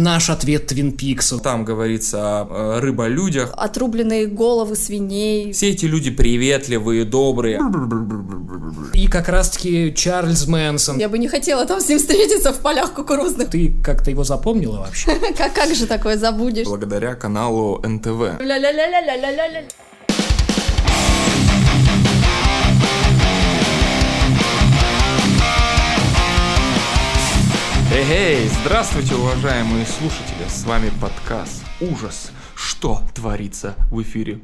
наш ответ Твин Пиксу. Там говорится о рыболюдях. Отрубленные головы свиней. Все эти люди приветливые, добрые. И как раз-таки Чарльз Мэнсон. Я бы не хотела там с ним встретиться в полях кукурузных. Ты как-то его запомнила вообще? Как, как же такое забудешь? Благодаря каналу НТВ. Ля-ля-ля-ля-ля-ля-ля. Эй, здравствуйте, уважаемые слушатели, с вами подкаст «Ужас. Что творится в эфире?»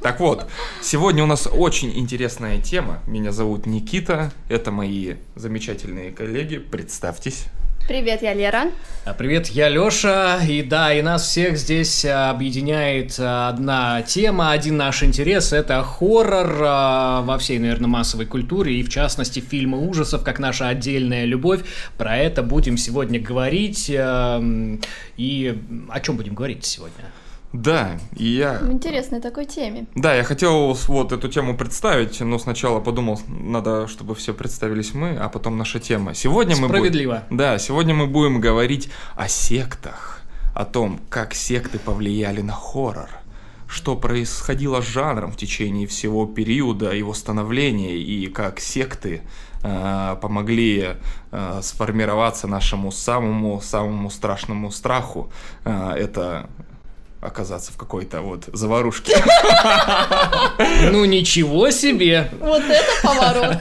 Так вот, сегодня у нас очень интересная тема. Меня зовут Никита, это мои замечательные коллеги. Представьтесь. Привет, я Лера. А, Привет, я Лёша, и да, и нас всех здесь а, объединяет а, одна тема, один наш интерес, это хоррор во всей, наверное, массовой культуре, и в частности фильмы ужасов, как наша отдельная любовь. Про это будем сегодня говорить, а, м, и о чем будем говорить сегодня? Да, и я... В интересной такой теме. Да, я хотел вот эту тему представить, но сначала подумал, надо, чтобы все представились мы, а потом наша тема. Сегодня мы будем... Справедливо. Да, сегодня мы будем говорить о сектах, о том, как секты повлияли на хоррор, что происходило с жанром в течение всего периода его становления и как секты э, помогли э, сформироваться нашему самому самому страшному страху. Э, это оказаться в какой-то вот заварушке. Ну ничего себе! Вот это поворот.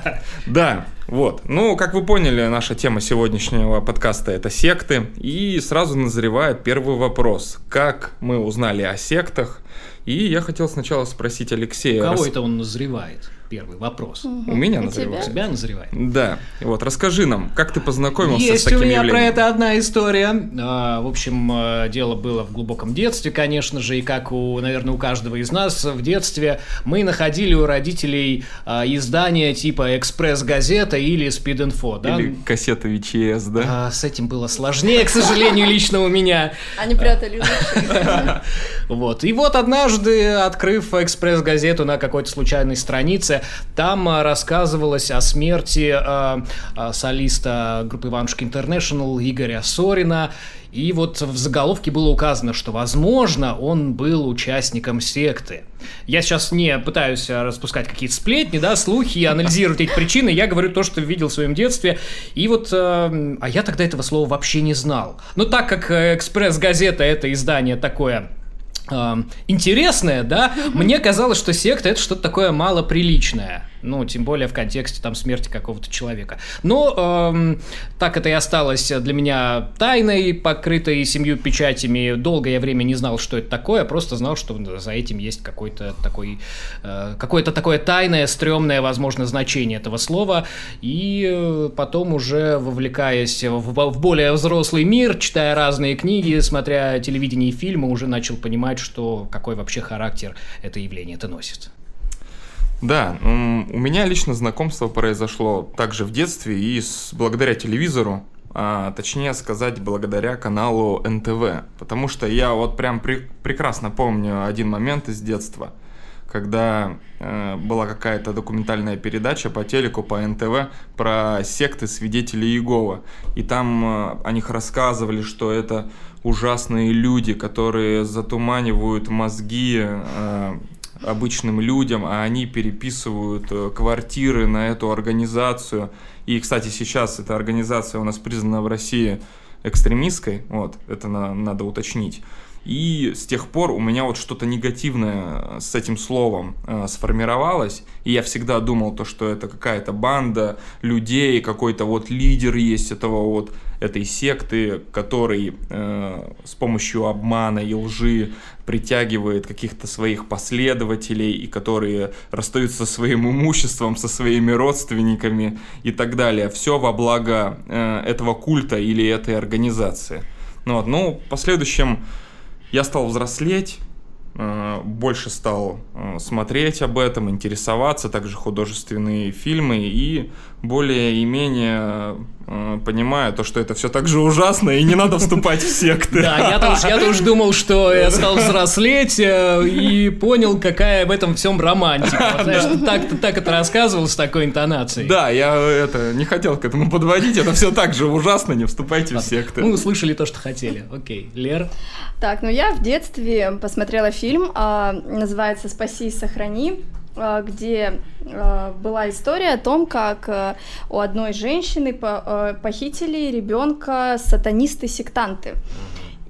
Да, вот. Ну, как вы поняли, наша тема сегодняшнего подкаста это секты. И сразу назревает первый вопрос. Как мы узнали о сектах? И я хотел сначала спросить У Алексея. кого рас- это он назревает? Первый вопрос. У меня У назревает. У тебя назревает? Да. Вот, расскажи нам, как ты познакомился с Есть таким у меня явлением? про это одна история. А, В общем, э, дело было в глубоком детстве, конечно же, и как у, наверное, у каждого из нас в детстве мы находили у родителей а, издания типа «Экспресс-газета» или «Спид-инфо», да? Или кассета VHS, да? А, С этим было сложнее, к сожалению, лично у меня. Они прятали. Вот. И вот однажды, открыв экспресс-газету на какой-то случайной странице, там а, рассказывалось о смерти а, а, солиста группы Иванушки Интернешнл Игоря Сорина. И вот в заголовке было указано, что, возможно, он был участником секты. Я сейчас не пытаюсь распускать какие-то сплетни, да, слухи, и анализировать эти причины. Я говорю то, что видел в своем детстве. И вот, а, а я тогда этого слова вообще не знал. Но так как э, экспресс-газета это издание такое э, интересное, да, мне казалось, что секта это что-то такое малоприличное. Ну, тем более в контексте там смерти какого-то человека. Но эм, так это и осталось для меня тайной, покрытой семью печатями. Долгое время не знал, что это такое, просто знал, что за этим есть какой-то такой, э, какое-то такое тайное, стрёмное, возможно, значение этого слова. И э, потом уже вовлекаясь в, в более взрослый мир, читая разные книги, смотря телевидение и фильмы, уже начал понимать, что какой вообще характер это явление это носит. Да, у меня лично знакомство произошло также в детстве и с, благодаря телевизору, а, точнее сказать, благодаря каналу НТВ. Потому что я вот прям пре- прекрасно помню один момент из детства, когда э, была какая-то документальная передача по телеку, по НТВ про секты свидетелей Иеговы. И там э, о них рассказывали, что это ужасные люди, которые затуманивают мозги э, обычным людям, а они переписывают э, квартиры на эту организацию. И, кстати, сейчас эта организация у нас признана в России экстремистской, вот, это на- надо уточнить. И с тех пор у меня вот что-то негативное с этим словом э, сформировалось, и я всегда думал то, что это какая-то банда людей, какой-то вот лидер есть этого вот этой секты, который э, с помощью обмана и лжи притягивает каких-то своих последователей и которые расстаются со своим имуществом, со своими родственниками и так далее. Все во благо э, этого культа или этой организации. Ну, вот, ну, в последующем я стал взрослеть, э, больше стал э, смотреть об этом, интересоваться, также художественные фильмы, и более-менее э, понимаю то, что это все так же ужасно, и не надо вступать в секты. Да, я тоже, я тоже думал, что я стал взрослеть э, и понял, какая в этом всем романтика. Знаешь, так, так это рассказывал с такой интонацией. Да, я это не хотел к этому подводить, это все так же ужасно, не вступайте в секты. Мы услышали то, что хотели. Окей, Лер. Так, ну я в детстве посмотрела фильм, а, называется «Спаси и сохрани», где а, была история о том, как а, у одной женщины по- похитили ребенка сатанисты-сектанты.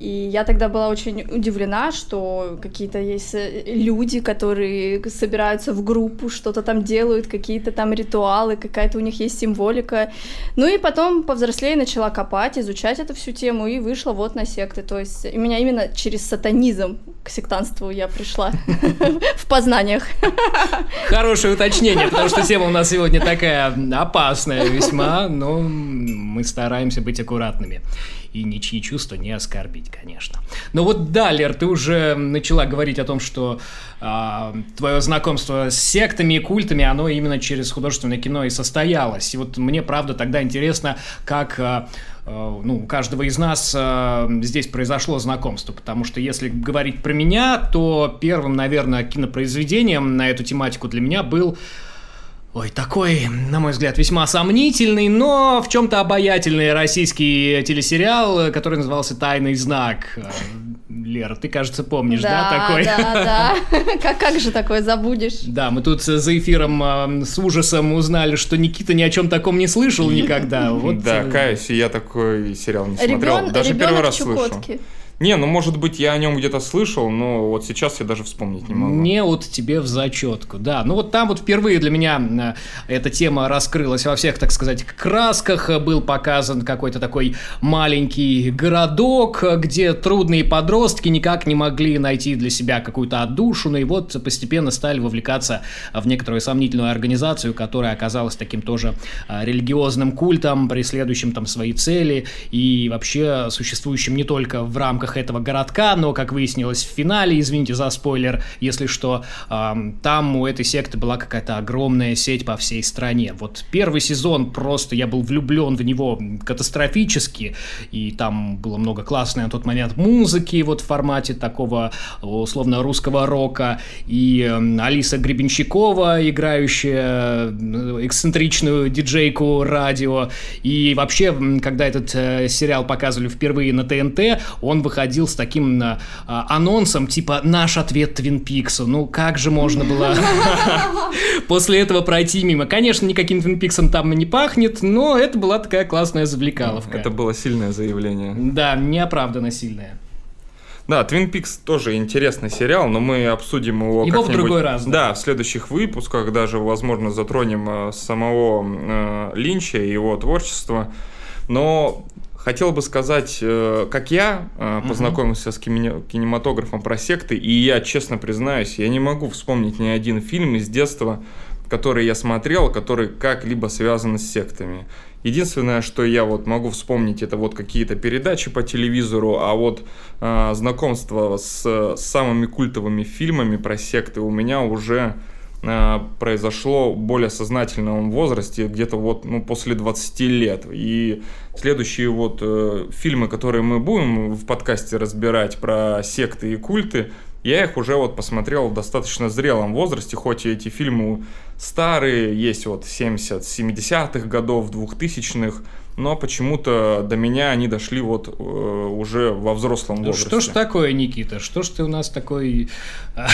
И я тогда была очень удивлена, что какие-то есть э, люди, которые собираются в группу, что-то там делают, какие-то там ритуалы, какая-то у них есть символика. Ну и потом повзрослее начала копать, изучать эту всю тему и вышла вот на секты. То есть у меня именно через сатанизм к сектанству я пришла в познаниях. Хорошее уточнение, потому что тема у нас сегодня такая опасная весьма, но мы стараемся быть аккуратными и ничьи чувства не оскорбить, конечно. Но вот да, Лер, ты уже начала говорить о том, что а, твое знакомство с сектами и культами, оно именно через художественное кино и состоялось. И вот мне, правда, тогда интересно, как а, ну, у каждого из нас а, здесь произошло знакомство, потому что если говорить про меня, то первым, наверное, кинопроизведением на эту тематику для меня был Ой, такой, на мой взгляд, весьма сомнительный, но в чем-то обаятельный российский телесериал, который назывался «Тайный знак». Лера, ты, кажется, помнишь, да, такой? Да, да, как, как же такое забудешь? Да, мы тут за эфиром э, с ужасом узнали, что Никита ни о чем таком не слышал никогда. Вот, Да, э, каюсь, я такой сериал не смотрел. Ребен- Даже первый раз слышу. Не, ну может быть я о нем где-то слышал, но вот сейчас я даже вспомнить не могу. Не вот тебе в зачетку, да. Ну вот там вот впервые для меня э, эта тема раскрылась во всех, так сказать, красках. Был показан какой-то такой маленький городок, где трудные подростки никак не могли найти для себя какую-то отдушину, и вот постепенно стали вовлекаться в некоторую сомнительную организацию, которая оказалась таким тоже э, религиозным культом, преследующим там свои цели и вообще существующим не только в рамках этого городка, но, как выяснилось в финале, извините за спойлер, если что, ам, там у этой секты была какая-то огромная сеть по всей стране. Вот первый сезон просто я был влюблен в него катастрофически, и там было много классной на тот момент музыки вот в формате такого условно русского рока, и Алиса Гребенщикова, играющая э, эксцентричную диджейку радио, и вообще, когда этот э, сериал показывали впервые на ТНТ, он выходил с таким э, а, анонсом, типа «Наш ответ Твин Пиксу». Ну, как же можно было после этого пройти мимо? Конечно, никаким Твин Пиксом там не пахнет, но это была такая классная завлекаловка. Это было сильное заявление. Да, неоправданно сильная. Да, Twin Peaks тоже интересный сериал, но мы обсудим его Его в другой раз, да. Да, в следующих выпусках даже, возможно, затронем э, самого э, Линча и его творчество. Но хотел бы сказать, э, как я э, познакомился с кине- кинематографом про секты, и я, честно признаюсь, я не могу вспомнить ни один фильм из детства, который я смотрел, который как-либо связан с сектами. Единственное, что я вот могу вспомнить, это вот какие-то передачи по телевизору, а вот э, знакомство с, с самыми культовыми фильмами про секты у меня уже произошло в более сознательном возрасте, где-то вот ну, после 20 лет. И следующие вот э, фильмы, которые мы будем в подкасте разбирать про секты и культы, я их уже вот посмотрел в достаточно зрелом возрасте, хоть и эти фильмы старые, есть вот 70 70-х годов, 2000-х, но почему-то до меня они дошли вот э, уже во взрослом Ну, возрасте. что ж такое, Никита? Что ж ты у нас такой а,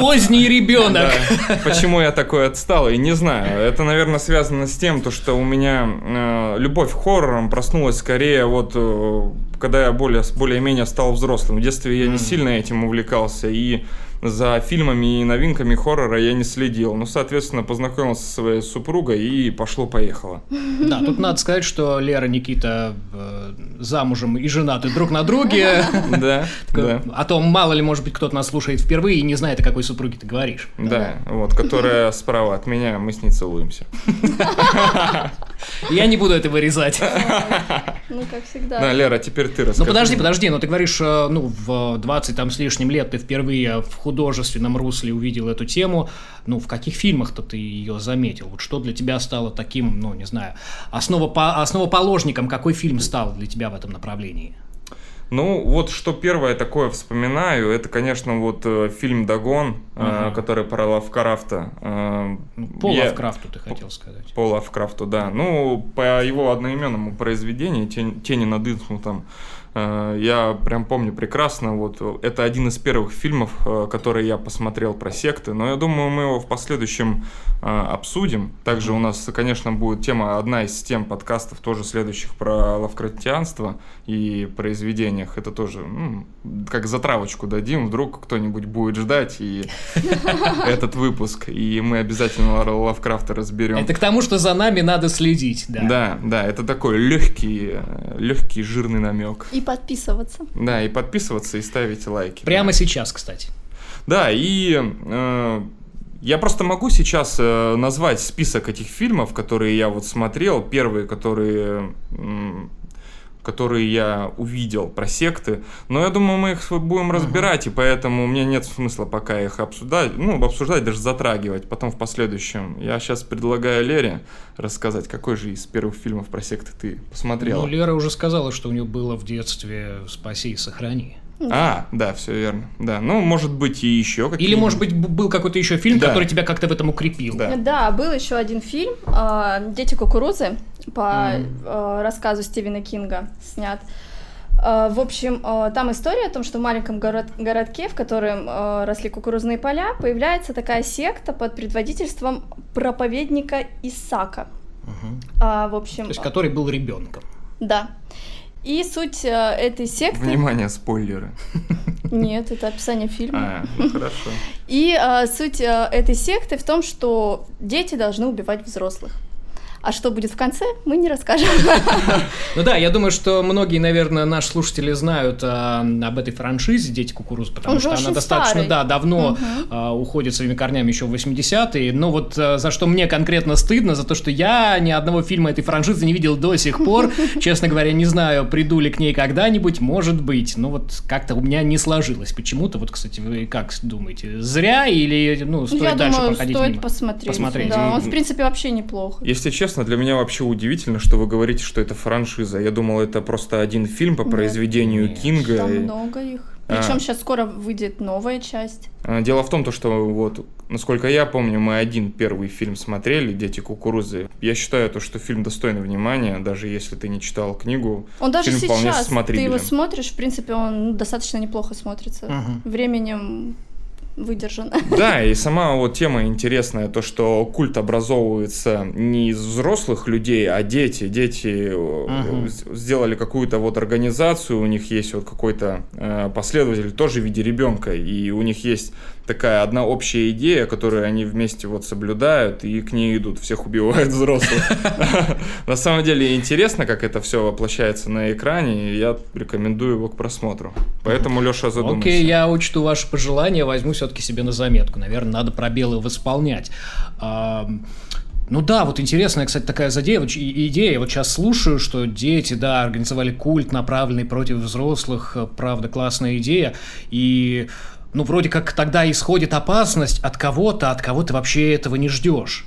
поздний ребенок? Да. Почему я такой отсталый, не знаю. Это, наверное, связано с тем, то, что у меня э, любовь к хоррорам проснулась скорее вот э, когда я более, более-менее стал взрослым. В детстве я не Мгм. сильно этим увлекался и за фильмами и новинками хоррора я не следил. Ну, соответственно, познакомился со своей супругой и пошло-поехало. Да, тут надо сказать, что Лера Никита э, замужем и женаты друг на друге. Да, да. А то мало ли, может быть, кто-то нас слушает впервые и не знает, о какой супруге ты говоришь. Да, вот, которая справа от меня, мы с ней целуемся. Я не буду это вырезать. Ну, как всегда. Да, Лера, теперь ты расскажи. Ну подожди, подожди, но ты говоришь, э, ну в 20 там с лишним лет ты впервые в художественном русле увидел эту тему. Ну в каких фильмах-то ты ее заметил? Вот что для тебя стало таким, ну не знаю, основопо- основоположником, какой фильм стал для тебя в этом направлении? Ну, вот что первое такое вспоминаю, это, конечно, вот э, фильм «Дагон», э, Ага. который про Лавкрафта. э, Ну, по я- Лавкрафту ты хотел сказать. По Лавкрафту, да. Ну, по его одноименному произведению «Тень- «Тени над Инсмутом» э, я прям помню прекрасно. Вот э, это один из первых фильмов, э, которые я посмотрел про секты. Но я думаю, мы его в последующем э, обсудим. Также у нас, конечно, будет тема, одна из тем подкастов, тоже следующих про лавкрафтианство и произведениях. Это тоже м, как затравочку дадим, вдруг кто-нибудь будет ждать и этот выпуск. И мы обязательно Лавкрафта разберем. Это к тому, что за нами надо следить, да. Да, да, это такой легкий, э, легкий жирный намек. И подписываться. Да, и подписываться и ставить лайки. Прямо да. сейчас, кстати. Да, и э, я просто могу сейчас э, назвать список этих фильмов, которые я вот смотрел. Первые, которые, м, которые я увидел про секты. Но я думаю, мы их будем разбирать, и поэтому мне нет смысла пока их обсуждать, ну, обсуждать, даже затрагивать потом в последующем. Я сейчас предлагаю Лере рассказать, какой же из первых фильмов про секты ты посмотрела. Ну, Лера уже сказала, что у нее было в детстве «Спаси и сохрани». А, да, все верно. Да, ну, может быть, и еще какие Или, может быть, был какой-то еще фильм, Да. который тебя как-то в этом укрепил. Да. Да, был еще один фильм а, «Дети кукурузы» по а, рассказу Стивена Кинга снят. А, В общем, там история о том, что в маленьком город- городке, в котором росли кукурузные поля, появляется такая секта под предводительством проповедника Исака. Мгм. А, в общем, То есть, который был ребенком. да. И суть а, этой секты... Внимание, спойлеры. Нет, это описание фильма. А, ну, хорошо. И а, суть а, этой секты в том, что дети должны убивать взрослых. А что будет в конце, мы не расскажем. Ну да, я думаю, что многие, наверное, наши слушатели знают а, об этой франшизе «Дети кукуруз», потому что она достаточно, да, давно а, уходит своими корнями еще в 80-е. Но вот а, за что мне конкретно стыдно, за то, что я ни одного фильма этой франшизы не видел до сих пор. Честно говоря, не знаю, приду ли к ней когда-нибудь, может быть. Но вот как-то у меня не сложилось почему-то. Вот, кстати, вы как думаете, зря или, ну, стоит Я дальше думаю, проходить стоит мимо? посмотреть. Посмотреть. Да, он, в принципе, вообще неплохо. Если честно, для меня вообще удивительно, что вы говорите, что это франшиза. Я думал, это просто один фильм по произведению Нет. Кинга. Там И, много их. А. Причем сейчас скоро выйдет новая часть. а, Дело в том, то, что вот, насколько я помню, мы один первый фильм смотрели, «Дети кукурузы». Я считаю, то, что фильм достойный внимания, даже если ты не читал книгу. Он даже фильм сейчас, ты его смотришь, в принципе, он достаточно неплохо смотрится. Мгм. Временем выдержан. Да, и сама вот тема интересная, то, что культ образовывается не из взрослых людей, а дети. Дети э, Мгм. с- сделали какую-то вот организацию, у них есть вот какой-то э, последователь тоже в виде ребенка, и у них есть такая одна общая идея, которую они вместе вот соблюдают и к ней идут, всех убивают взрослых. На самом деле интересно, как это все воплощается на экране, и я рекомендую его к просмотру. Поэтому, Леша, задумайся. Окей, я учту ваши пожелания, возьму все-таки себе на заметку. Наверное, надо пробелы восполнять. Ну да, вот интересная, кстати, такая задея, идея. Вот сейчас слушаю, что дети, да, организовали культ, направленный против взрослых. Правда, классная идея. И, ну, вроде как тогда исходит опасность от кого-то, от кого ты вообще этого не ждешь.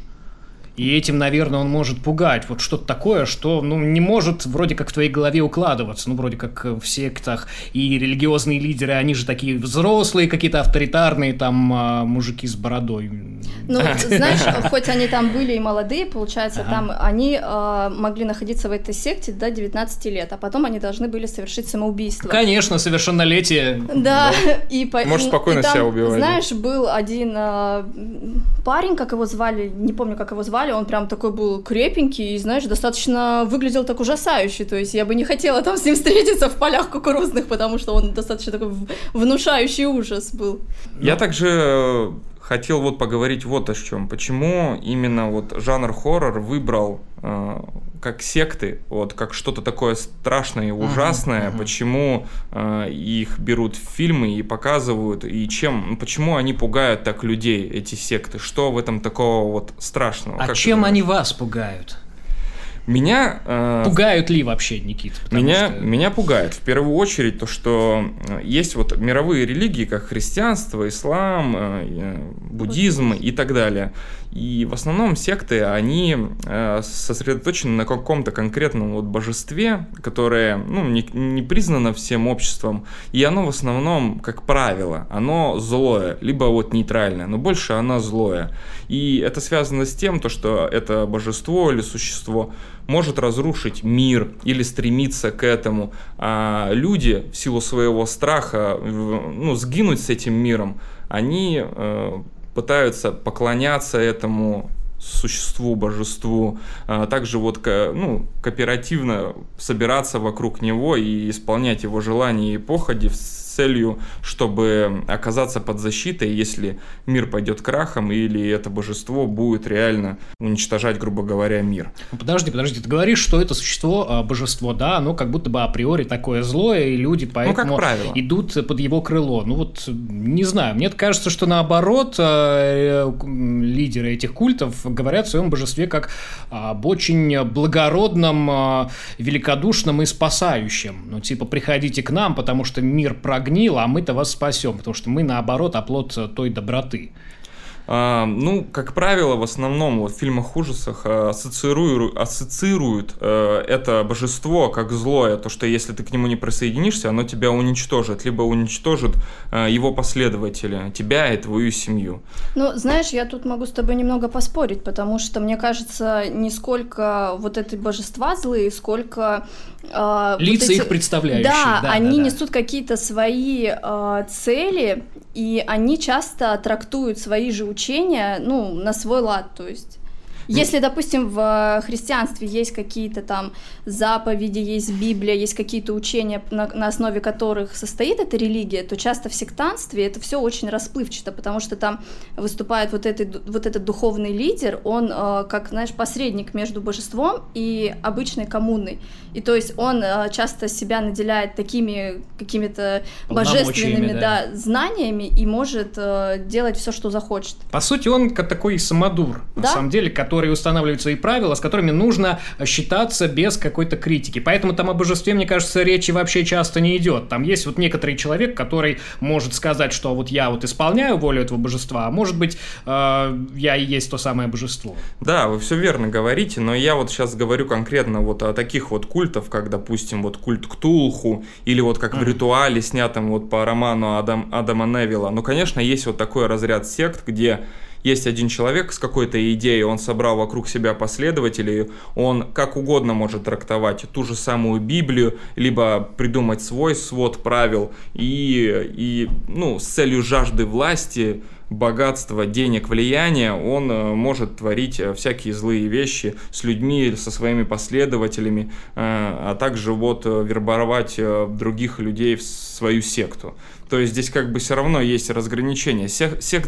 И этим, наверное, он может пугать. Вот что-то такое, что ну, не может вроде как в твоей голове укладываться. Ну, вроде как в сектах и религиозные лидеры, они же такие взрослые, какие-то авторитарные там а, мужики с бородой. Ну, знаешь, хоть они там были и молодые, получается, там они э, могли находиться в этой секте до 19 лет, а потом они должны были совершить самоубийство. Конечно, совершеннолетие. Да, и и- спокойно себя убивать? Знаешь, был один а, парень, как его звали, не помню, как его звали, он прям такой был крепенький и, знаешь, достаточно выглядел так ужасающе. То есть я бы не хотела там с ним встретиться в полях кукурузных, потому что он достаточно такой внушающий ужас был. Я также э, хотел вот поговорить вот о чем. Почему именно вот жанр хоррор выбрал э, как секты, вот как что-то такое страшное и ужасное, мгм. почему э, их берут в фильмы и показывают, и чем, ну, почему они пугают так людей, эти секты, что в этом такого вот страшного? А Как чем они вас пугают? Меня... Э, Пугают ли вообще, Никит? Меня, что... меня пугает в первую очередь то, что э, есть вот мировые религии, как христианство, ислам, э, э буддизм и так далее. И в основном секты, они э, сосредоточены на каком-то конкретном вот божестве, которое ну, не, не признано всем обществом. И оно в основном, как правило, оно злое, либо вот нейтральное, но больше оно злое. И это связано с тем, то, что это божество или существо может разрушить мир или стремиться к этому. А люди в силу своего страха ну, сгинуть с этим миром, они э, пытаются поклоняться этому существу, божеству, а также вот ну, кооперативно собираться вокруг него и исполнять его желания и походи целью, чтобы оказаться под защитой, если мир пойдет крахом или это божество будет реально уничтожать, грубо говоря, мир. Ну, подожди, подожди, ты говоришь, что это существо, а, божество, да, оно как будто бы априори такое злое, и люди поэтому ну, идут под его крыло. Ну вот, не знаю, мне кажется, что наоборот, а, э, лидеры этих культов говорят о своем божестве как об очень благородном, великодушном и спасающем. Ну, типа, приходите к нам, потому что мир прогнил прогнил, а мы-то вас спасем, потому что мы, наоборот, оплот той доброты. А, ну, как правило, в основном вот, в фильмах ужасах э, ассоциируют, ассоциируют э, это божество как злое, то, что если ты к нему не присоединишься, оно тебя уничтожит, либо уничтожит э, его последователи, тебя и твою семью. Ну, знаешь, я тут могу с тобой немного поспорить, потому что, мне кажется, не сколько вот эти божества злые, сколько... Э, Лица вот эти... их представляющие. Да, да они да, да. несут какие-то свои э, цели, и они часто трактуют свои же учения, ну, на свой лад, то есть Если, допустим, в христианстве есть какие-то там заповеди, есть Библия, есть какие-то учения, на, на основе которых состоит эта религия, то часто в сектантстве это все очень расплывчато, потому что там выступает вот, этот вот этот духовный лидер, он э, как, знаешь, посредник между божеством и обычной коммуной. И то есть он э, часто себя наделяет такими какими-то божественными да. Да, знаниями и может э, делать все, что захочет. По сути, он как такой самодур, да? на самом деле, который которые устанавливают свои правила, с которыми нужно считаться без какой-то критики. Поэтому там о божестве, мне кажется, речи вообще часто не идет. Там есть вот некоторый человек, который может сказать, что вот я вот исполняю волю этого божества, а может быть, э, я и есть то самое божество. Да, вы все верно говорите, но я вот сейчас говорю конкретно вот о таких вот культов, как, допустим, вот культ Ктулху, или вот как mm. в ритуале, снятом вот по роману Адам, Адама Невилла. Ну, конечно, есть вот такой разряд сект, где есть один человек с какой-то идеей, он собрал вокруг себя последователей, он как угодно может трактовать ту же самую Библию, либо придумать свой свод правил и, и ну, с целью жажды власти богатства, денег, влияния, он э, может творить э, всякие злые вещи с людьми, со своими последователями, э, а также вот вербовать других людей в свою секту. То есть здесь как бы все равно есть разграничение. Сек, сек,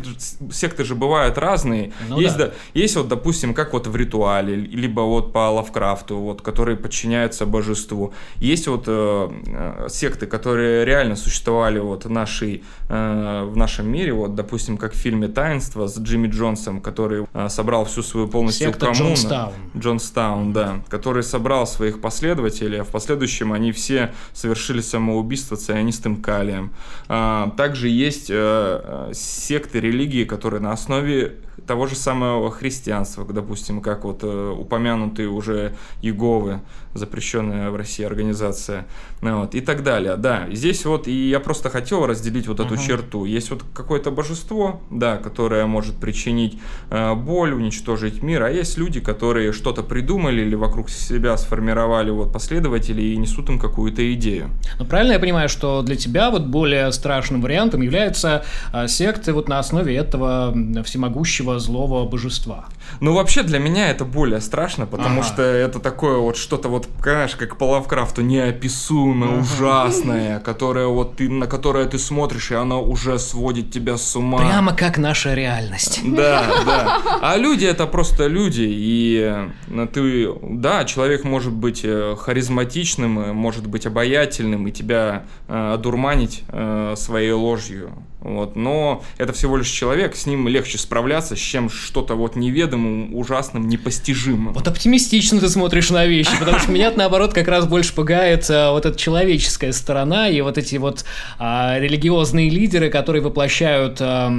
секты же бывают разные. Ну, есть, да. Да, есть вот, допустим, как вот в ритуале, либо вот по Лавкрафту, вот, которые подчиняются божеству. Есть вот э, э, секты, которые реально существовали вот в, нашей, э, в нашем мире, вот, допустим, как в фильме «Таинство» с Джимми Джонсом, который э, собрал всю свою полностью Секта коммуну. Джонстаун. Джонстаун, да. Который собрал своих последователей, а в последующем они все совершили самоубийство цианистым калием. А, также есть э, э, секты религии, которые на основе того же самого христианства, допустим, как вот э, упомянутые уже Иеговы, запрещенная в России организация, ну вот, и так далее. Да, здесь вот и я просто хотел разделить вот эту uh-huh. черту. Есть вот какое-то божество, да, которое может причинить э, боль, уничтожить мир, а есть люди, которые что-то придумали или вокруг себя сформировали вот последователи и несут им какую-то идею. Ну правильно я понимаю, что для тебя вот более страшным вариантом являются э, секты вот на основе этого всемогущего злого божества? Ну вообще для меня это более страшно, потому ага. что это такое вот что-то вот, знаешь, как по Лавкрафту неописуемое, ужасное, которое вот ты, на которое ты смотришь, и оно уже сводит тебя с ума. Прямо как наша реальность. Да, да. А люди это просто люди, и ну, ты, да, человек может быть э, харизматичным, э, может быть обаятельным, и тебя э, одурманить э, своей ложью. Вот. Но это всего лишь человек, с ним легче справляться, чем что-то вот неведомым, ужасным, непостижимым. Вот оптимистично ты смотришь на вещи, потому что меня наоборот как раз больше пугает а, вот эта человеческая сторона и вот эти вот а, религиозные лидеры, которые воплощают а,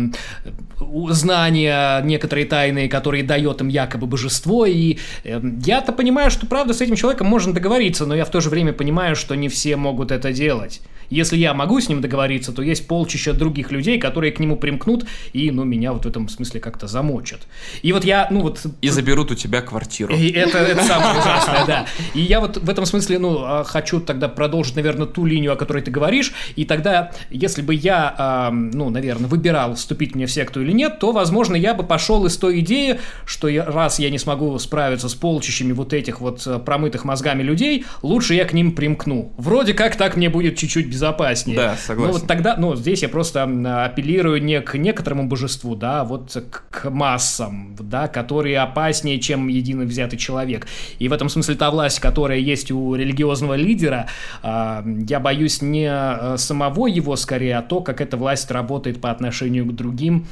знания некоторые тайные, которые дает им якобы божество. И э, я-то понимаю, что правда с этим человеком можно договориться, но я в то же время понимаю, что не все могут это делать. Если я могу с ним договориться, то есть полчища других людей, которые к нему примкнут и, ну, меня вот в этом смысле как-то замочат. И вот я, ну вот... И заберут у тебя квартиру. И это, это самое ужасное, да. И я вот в этом смысле, ну, а, хочу тогда продолжить, наверное, ту линию, о которой ты говоришь. И тогда, если бы я, ну, наверное, выбирал, вступить мне в секту или нет, то, возможно, я бы пошел из той идеи, что я, раз я не смогу справиться с полчищами вот этих вот э, промытых мозгами людей, лучше я к ним примкну. Вроде как так мне будет чуть-чуть безопаснее. Да, согласен. Ну вот тогда, ну здесь я просто апеллирую не к некоторому божеству, да, а вот к массам, да, которые опаснее, чем единый взятый человек. И в этом смысле та власть, которая есть у религиозного лидера, а, я боюсь не э, самого его скорее, а то, как эта власть работает по отношению к другим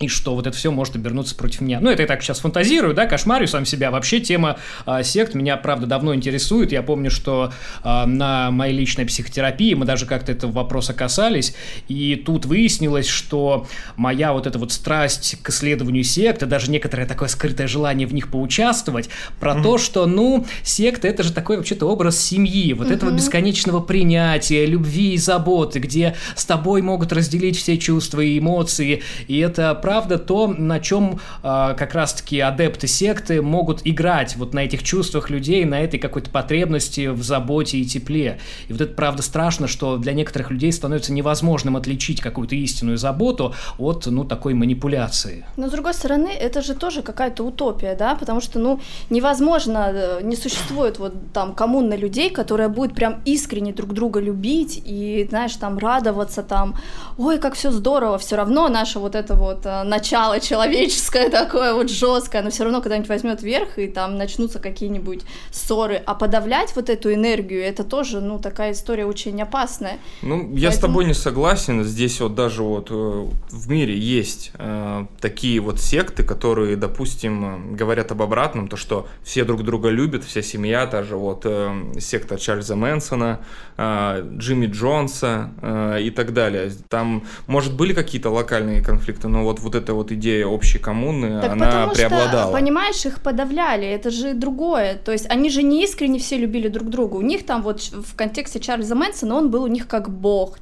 и что вот это все может обернуться против меня. Ну, это я так сейчас фантазирую, да, кошмарю сам себя. Вообще тема э, сект меня, правда, давно интересует. Я помню, что э, на моей личной психотерапии мы даже как-то этого вопроса касались, и тут выяснилось, что моя вот эта вот страсть к исследованию секты, даже некоторое такое скрытое желание в них поучаствовать, про mm-hmm. то, что, ну, секта это же такой вообще-то образ семьи, вот mm-hmm. этого бесконечного принятия, любви и заботы, где с тобой могут разделить все чувства и эмоции, и это правда то, на чем э, как раз-таки адепты секты могут играть вот на этих чувствах людей, на этой какой-то потребности в заботе и тепле. И вот это правда страшно, что для некоторых людей становится невозможным отличить какую-то истинную заботу от, ну, такой манипуляции. Но с другой стороны, это же тоже какая-то утопия, да, потому что, ну, невозможно, э, не существует вот там коммуна людей, которая будет прям искренне друг друга любить и, знаешь, там радоваться там, ой, как все здорово, все равно наша вот эта вот э, начало человеческое такое вот жесткое, но все равно когда-нибудь возьмет верх и там начнутся какие-нибудь ссоры, а подавлять вот эту энергию, это тоже, ну, такая история очень опасная. Ну, Поэтому... я с тобой не согласен, здесь вот даже вот э, в мире есть э, такие вот секты, которые, допустим, говорят об обратном, то, что все друг друга любят, вся семья, та же вот э, секта Чарльза Мэнсона, э, Джимми Джонса э, и так далее. Там, может, были какие-то локальные конфликты, но вот вот эта вот идея общей коммуны, так она потому преобладала. Что, понимаешь, их подавляли, это же другое. То есть они же не искренне все любили друг друга. У них там вот в контексте Чарльза Мэнсона он был у них как бог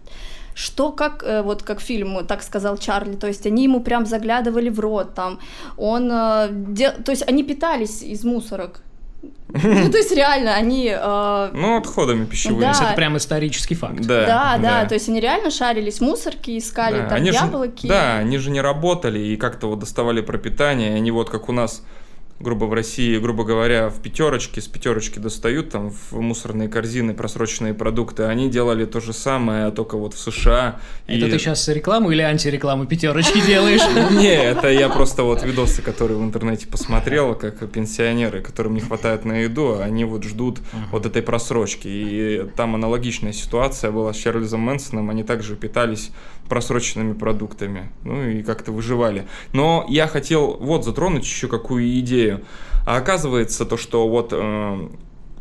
что как э, вот как фильм так сказал Чарли то есть они ему прям заглядывали в рот там он э, де... то есть они питались из мусорок ну, то есть реально они... Э... Ну, отходами пищевыми. Да. Это прям исторический факт. Да, да, да, то есть они реально шарились мусорки, искали да. там они яблоки. Же, да, они же не работали и как-то вот доставали пропитание, и они вот как у нас грубо в России, грубо говоря, в пятерочке, с пятерочки достают там в мусорные корзины просроченные продукты. Они делали то же самое, только вот в США. Это и... ты сейчас рекламу или антирекламу пятерочки делаешь? Не, это я просто вот видосы, которые в интернете посмотрел, как пенсионеры, которым не хватает на еду, они вот ждут вот этой просрочки. И там аналогичная ситуация была с Чарльзом Мэнсоном, они также питались просроченными продуктами, ну и как-то выживали. Но я хотел вот затронуть еще какую идею. А оказывается то, что вот э,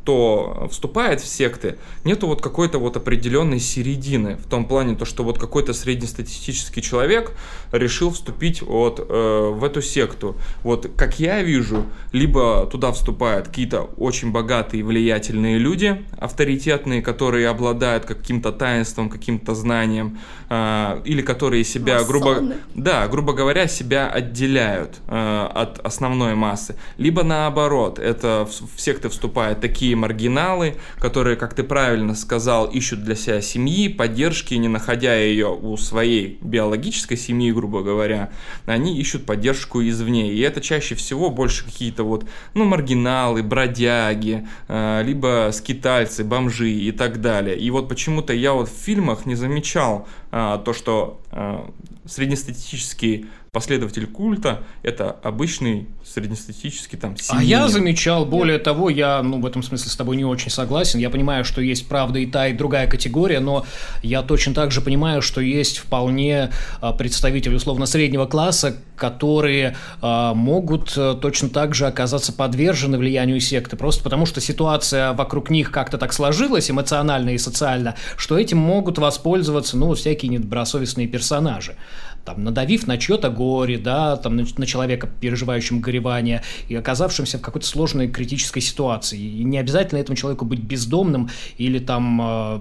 кто вступает в секты, нету вот какой-то вот определенной середины, в том плане то, что вот какой-то среднестатистический человек решил вступить вот э, в эту секту. Вот как я вижу, либо туда вступают какие-то очень богатые влиятельные люди, авторитетные, которые обладают каким-то таинством, каким-то знанием, э, или которые себя, Масоны. грубо, да, грубо говоря, себя отделяют э, от основной массы, либо наоборот, это в, в секты вступают такие такие маргиналы, которые, как ты правильно сказал, ищут для себя семьи, поддержки, не находя ее у своей биологической семьи, грубо говоря, они ищут поддержку извне. И это чаще всего больше какие-то вот, ну, маргиналы, бродяги, э, либо скитальцы, бомжи и так далее. И вот почему-то я вот в фильмах не замечал э, то, что э, среднестатистический последователь культа – это обычный среднестатистический там семьянин. А я замечал, более Нет. того, я ну, в этом смысле с тобой не очень согласен. Я понимаю, что есть, правда, и та, и другая категория, но я точно так же понимаю, что есть вполне а, представители, условно, среднего класса, которые э, могут точно так же оказаться подвержены влиянию секты, просто потому что ситуация вокруг них как-то так сложилась эмоционально и социально, что этим могут воспользоваться, ну, всякие недобросовестные персонажи там, надавив на чье-то горе, да, там, на, на человека, переживающего горевание, и оказавшимся в какой-то сложной критической ситуации. И не обязательно этому человеку быть бездомным или там э,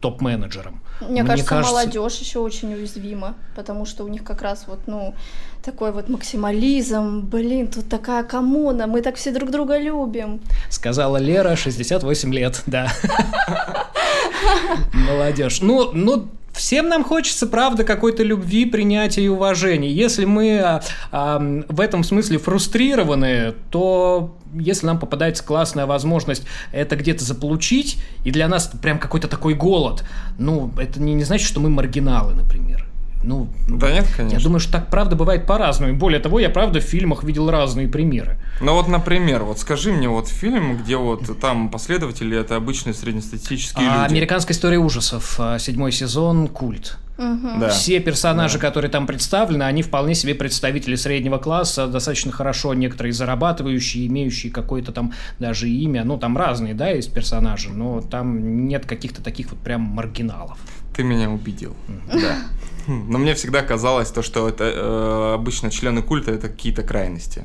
топ-менеджером. Мне, Мне кажется, кажется, молодежь еще очень уязвима, потому что у них как раз вот, ну, такой вот максимализм, блин, тут такая коммуна, мы так все друг друга любим. Сказала Лера, 68 лет, да. Молодежь. Ну, ну, Всем нам хочется, правда, какой-то любви, принятия и уважения. Если мы а, в этом смысле фрустрированы, то если нам попадается классная возможность это где-то заполучить, и для нас прям какой-то такой голод, ну, это не, не значит, что мы маргиналы, например. Ну, да нет, конечно. Я думаю, что так правда бывает по-разному. более того, я правда в фильмах видел разные примеры. Ну вот, например, вот скажи мне вот фильм, где вот там последователи это обычные среднестатистические а, люди. Американская история ужасов, а, седьмой сезон, культ. Угу. Да. Все персонажи, да. которые там представлены, они вполне себе представители среднего класса, достаточно хорошо некоторые зарабатывающие, имеющие какое-то там даже имя. Ну, там разные, да, есть персонажи, но там нет каких-то таких вот прям маргиналов. Ты меня убедил. Да. Но мне всегда казалось то, что это э, обычно члены культа это какие-то крайности.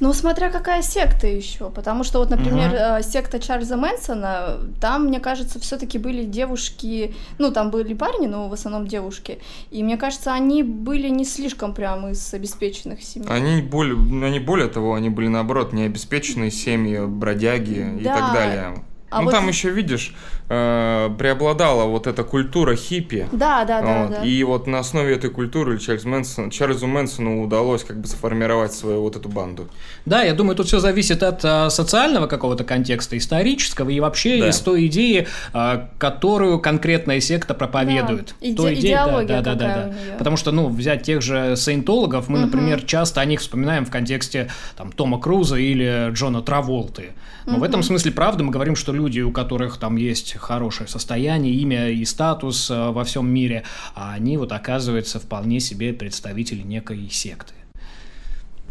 Ну, смотря какая секта еще, потому что вот, например, uh секта Чарльза Мэнсона, там, мне кажется, все-таки были девушки, ну, там были парни, но в основном девушки, и мне кажется, они были не слишком прям из обеспеченных семей. Они более, они более того, они были наоборот необеспеченные семьи, бродяги да. и так далее. А ну вот... там еще видишь, э, преобладала вот эта культура хиппи. Да, да, вот, да, да. И вот на основе этой культуры Чарльз Мэнсон, Чарльзу Мэнсону удалось как бы сформировать свою вот эту банду. Да, я думаю, тут все зависит от а, социального какого-то контекста, исторического и вообще да. из той идеи, а, которую конкретная секта проповедует. Да. Иде- идея, идеология да, да, да, да, да. Потому что, ну, взять тех же саентологов, мы, угу. например, часто о них вспоминаем в контексте там Тома Круза или Джона Траволты. Но угу. в этом смысле, правда, мы говорим, что люди, у которых там есть хорошее состояние, имя и статус э, во всем мире, а они вот оказываются вполне себе представители некой секты.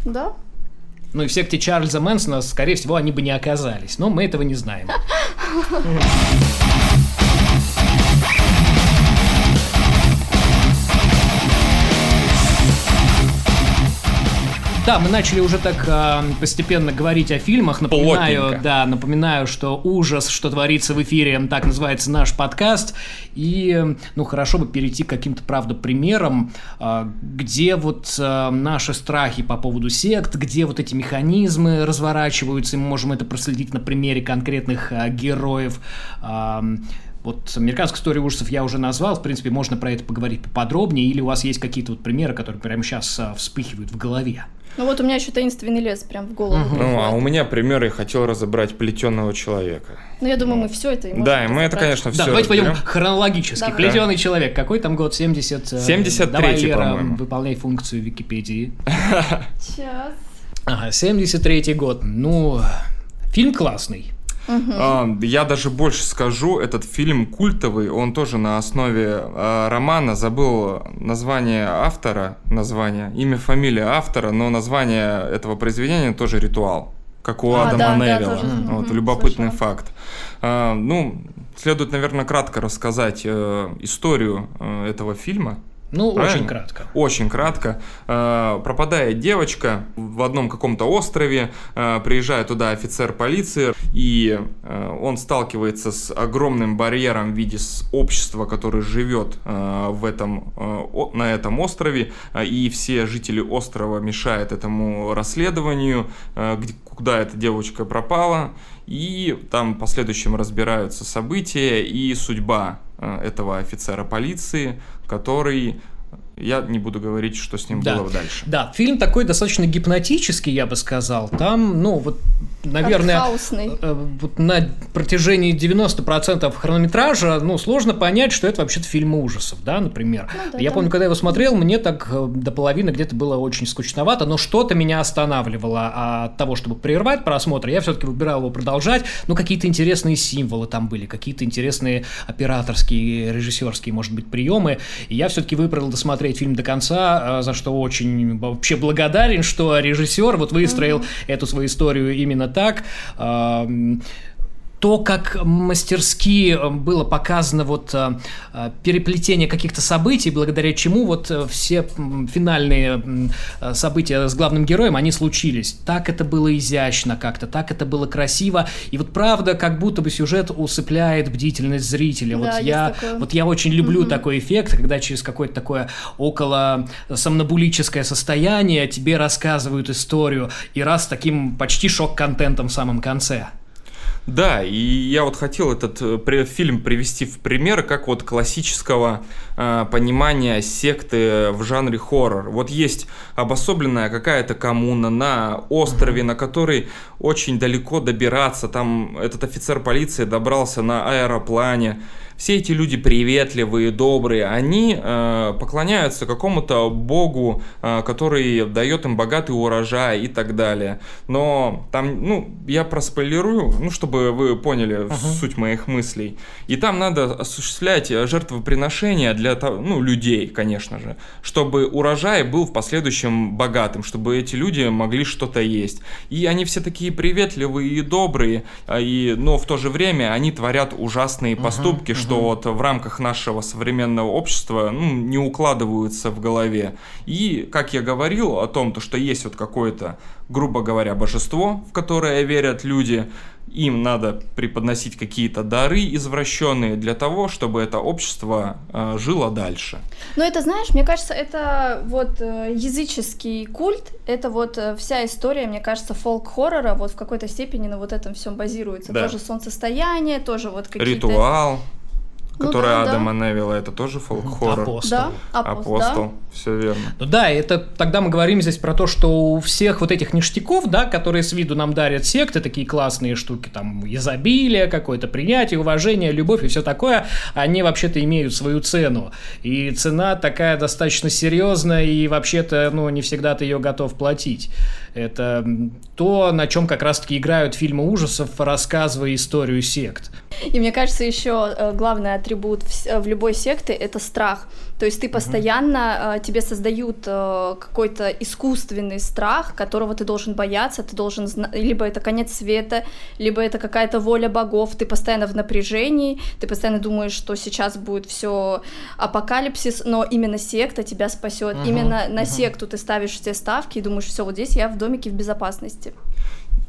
Да. Ну и в секте Чарльза Мэнсона, скорее всего, они бы не оказались, но мы этого не знаем. Да, мы начали уже так э, постепенно говорить о фильмах. Напоминаю, Плотненько. да, напоминаю, что ужас, что творится в эфире, так называется наш подкаст. И, ну, хорошо бы перейти к каким-то, правда, примерам, э, где вот э, наши страхи по поводу сект, где вот эти механизмы разворачиваются, и мы можем это проследить на примере конкретных э, героев. Э, вот американскую историю ужасов я уже назвал, в принципе, можно про это поговорить поподробнее, или у вас есть какие-то вот примеры, которые прямо сейчас вспыхивают в голове? Ну вот у меня еще таинственный лес прям в голову. Угу. Ну, а у меня пример, я хотел разобрать плетеного человека. Ну, я думаю, мы все это и Да, и мы это, конечно, все Да, давайте разберем. пойдем хронологически. Давай. Плетеный человек. Какой там год? 70... 73 по-моему. выполняй функцию Википедии. Сейчас. Ага, 73-й год. Ну, фильм классный. Угу. Я даже больше скажу, этот фильм культовый, он тоже на основе а, романа, забыл название автора, название, имя, фамилия автора, но название этого произведения тоже «Ритуал», как у а, Адама да, Невилла. Да, тоже, вот, угу, любопытный слышала. факт. А, ну, следует, наверное, кратко рассказать э, историю э, этого фильма. Ну, Правильно? очень кратко. Очень кратко. Э, пропадает девочка в одном каком-то острове, э, приезжает туда офицер полиции, и э, он сталкивается с огромным барьером в виде общества, которое живет в этом, на этом острове, и все жители острова мешают этому расследованию, куда эта девочка пропала, и там в последующем разбираются события и судьба этого офицера полиции, который я не буду говорить, что с ним да. было дальше. Да, фильм такой достаточно гипнотический, я бы сказал. Там, ну, вот наверное, э, вот на протяжении 90% хронометража, ну, сложно понять, что это вообще-то фильм ужасов, да, например. Ну, да, я да. помню, когда я его смотрел, мне так э, до половины где-то было очень скучновато, но что-то меня останавливало от того, чтобы прервать просмотр. Я все-таки выбирал его продолжать. Ну, какие-то интересные символы там были, какие-то интересные операторские, режиссерские, может быть, приемы. И я все-таки выбрал досмотреть фильм до конца, э, за что очень вообще благодарен, что режиссер вот выстроил mm-hmm. эту свою историю именно так то, как мастерски э, было показано вот э, э, переплетение каких-то событий, благодаря чему вот все финальные события с главным героем, они случились. Так это было изящно как-то, так это было красиво. И вот правда, как будто бы сюжет усыпляет бдительность зрителя. Да, вот, я, такое. вот я очень люблю mm-hmm. такой эффект, когда через какое-то такое около сомнобулическое состояние тебе рассказывают историю, и раз таким почти шок-контентом в самом конце. Да, и я вот хотел этот э, фильм привести в пример как вот классического э, понимания секты в жанре хоррор. Вот есть обособленная какая-то коммуна на острове, на который очень далеко добираться. Там этот офицер полиции добрался на аэроплане все эти люди приветливые, добрые, они э, поклоняются какому-то богу, э, который дает им богатый урожай и так далее. Но там, ну, я проспойлерую, ну, чтобы вы поняли uh-huh. суть моих мыслей. И там надо осуществлять жертвоприношения для ну, людей, конечно же, чтобы урожай был в последующем богатым, чтобы эти люди могли что-то есть. И они все такие приветливые и добрые, а и, но в то же время они творят ужасные поступки, uh-huh что вот в рамках нашего современного общества ну, не укладываются в голове. И, как я говорил о том, то, что есть вот какое-то, грубо говоря, божество, в которое верят люди, им надо преподносить какие-то дары извращенные для того, чтобы это общество э, жило дальше. Но это, знаешь, мне кажется, это вот э, языческий культ, это вот э, вся история, мне кажется, фолк-хоррора вот в какой-то степени на вот этом всем базируется. Да. Тоже солнцестояние, тоже вот какие-то... Ритуал которая ну, да, Адама да. Невилла, это тоже фолк-хоррор. Апостол. Да, апостол, апостол да. все верно. Ну да, это тогда мы говорим здесь про то, что у всех вот этих ништяков, да, которые с виду нам дарят секты, такие классные штуки, там, изобилие, какое-то принятие, уважение, любовь и все такое, они вообще-то имеют свою цену. И цена такая достаточно серьезная, и вообще-то, ну, не всегда ты ее готов платить. Это то, на чем как раз-таки играют фильмы ужасов, рассказывая историю сект. И мне кажется, еще э, главный атрибут в, в любой секты это страх. То есть ты постоянно, mm тебе создают э, какой-то искусственный страх, которого ты должен бояться, ты должен знать, либо это конец света, либо это какая-то воля богов, ты постоянно в напряжении, ты постоянно думаешь, что сейчас будет все апокалипсис, но именно секта тебя спасет. Uh-huh, именно на секту ты ставишь все ставки и думаешь, все, вот здесь я в домике в безопасности.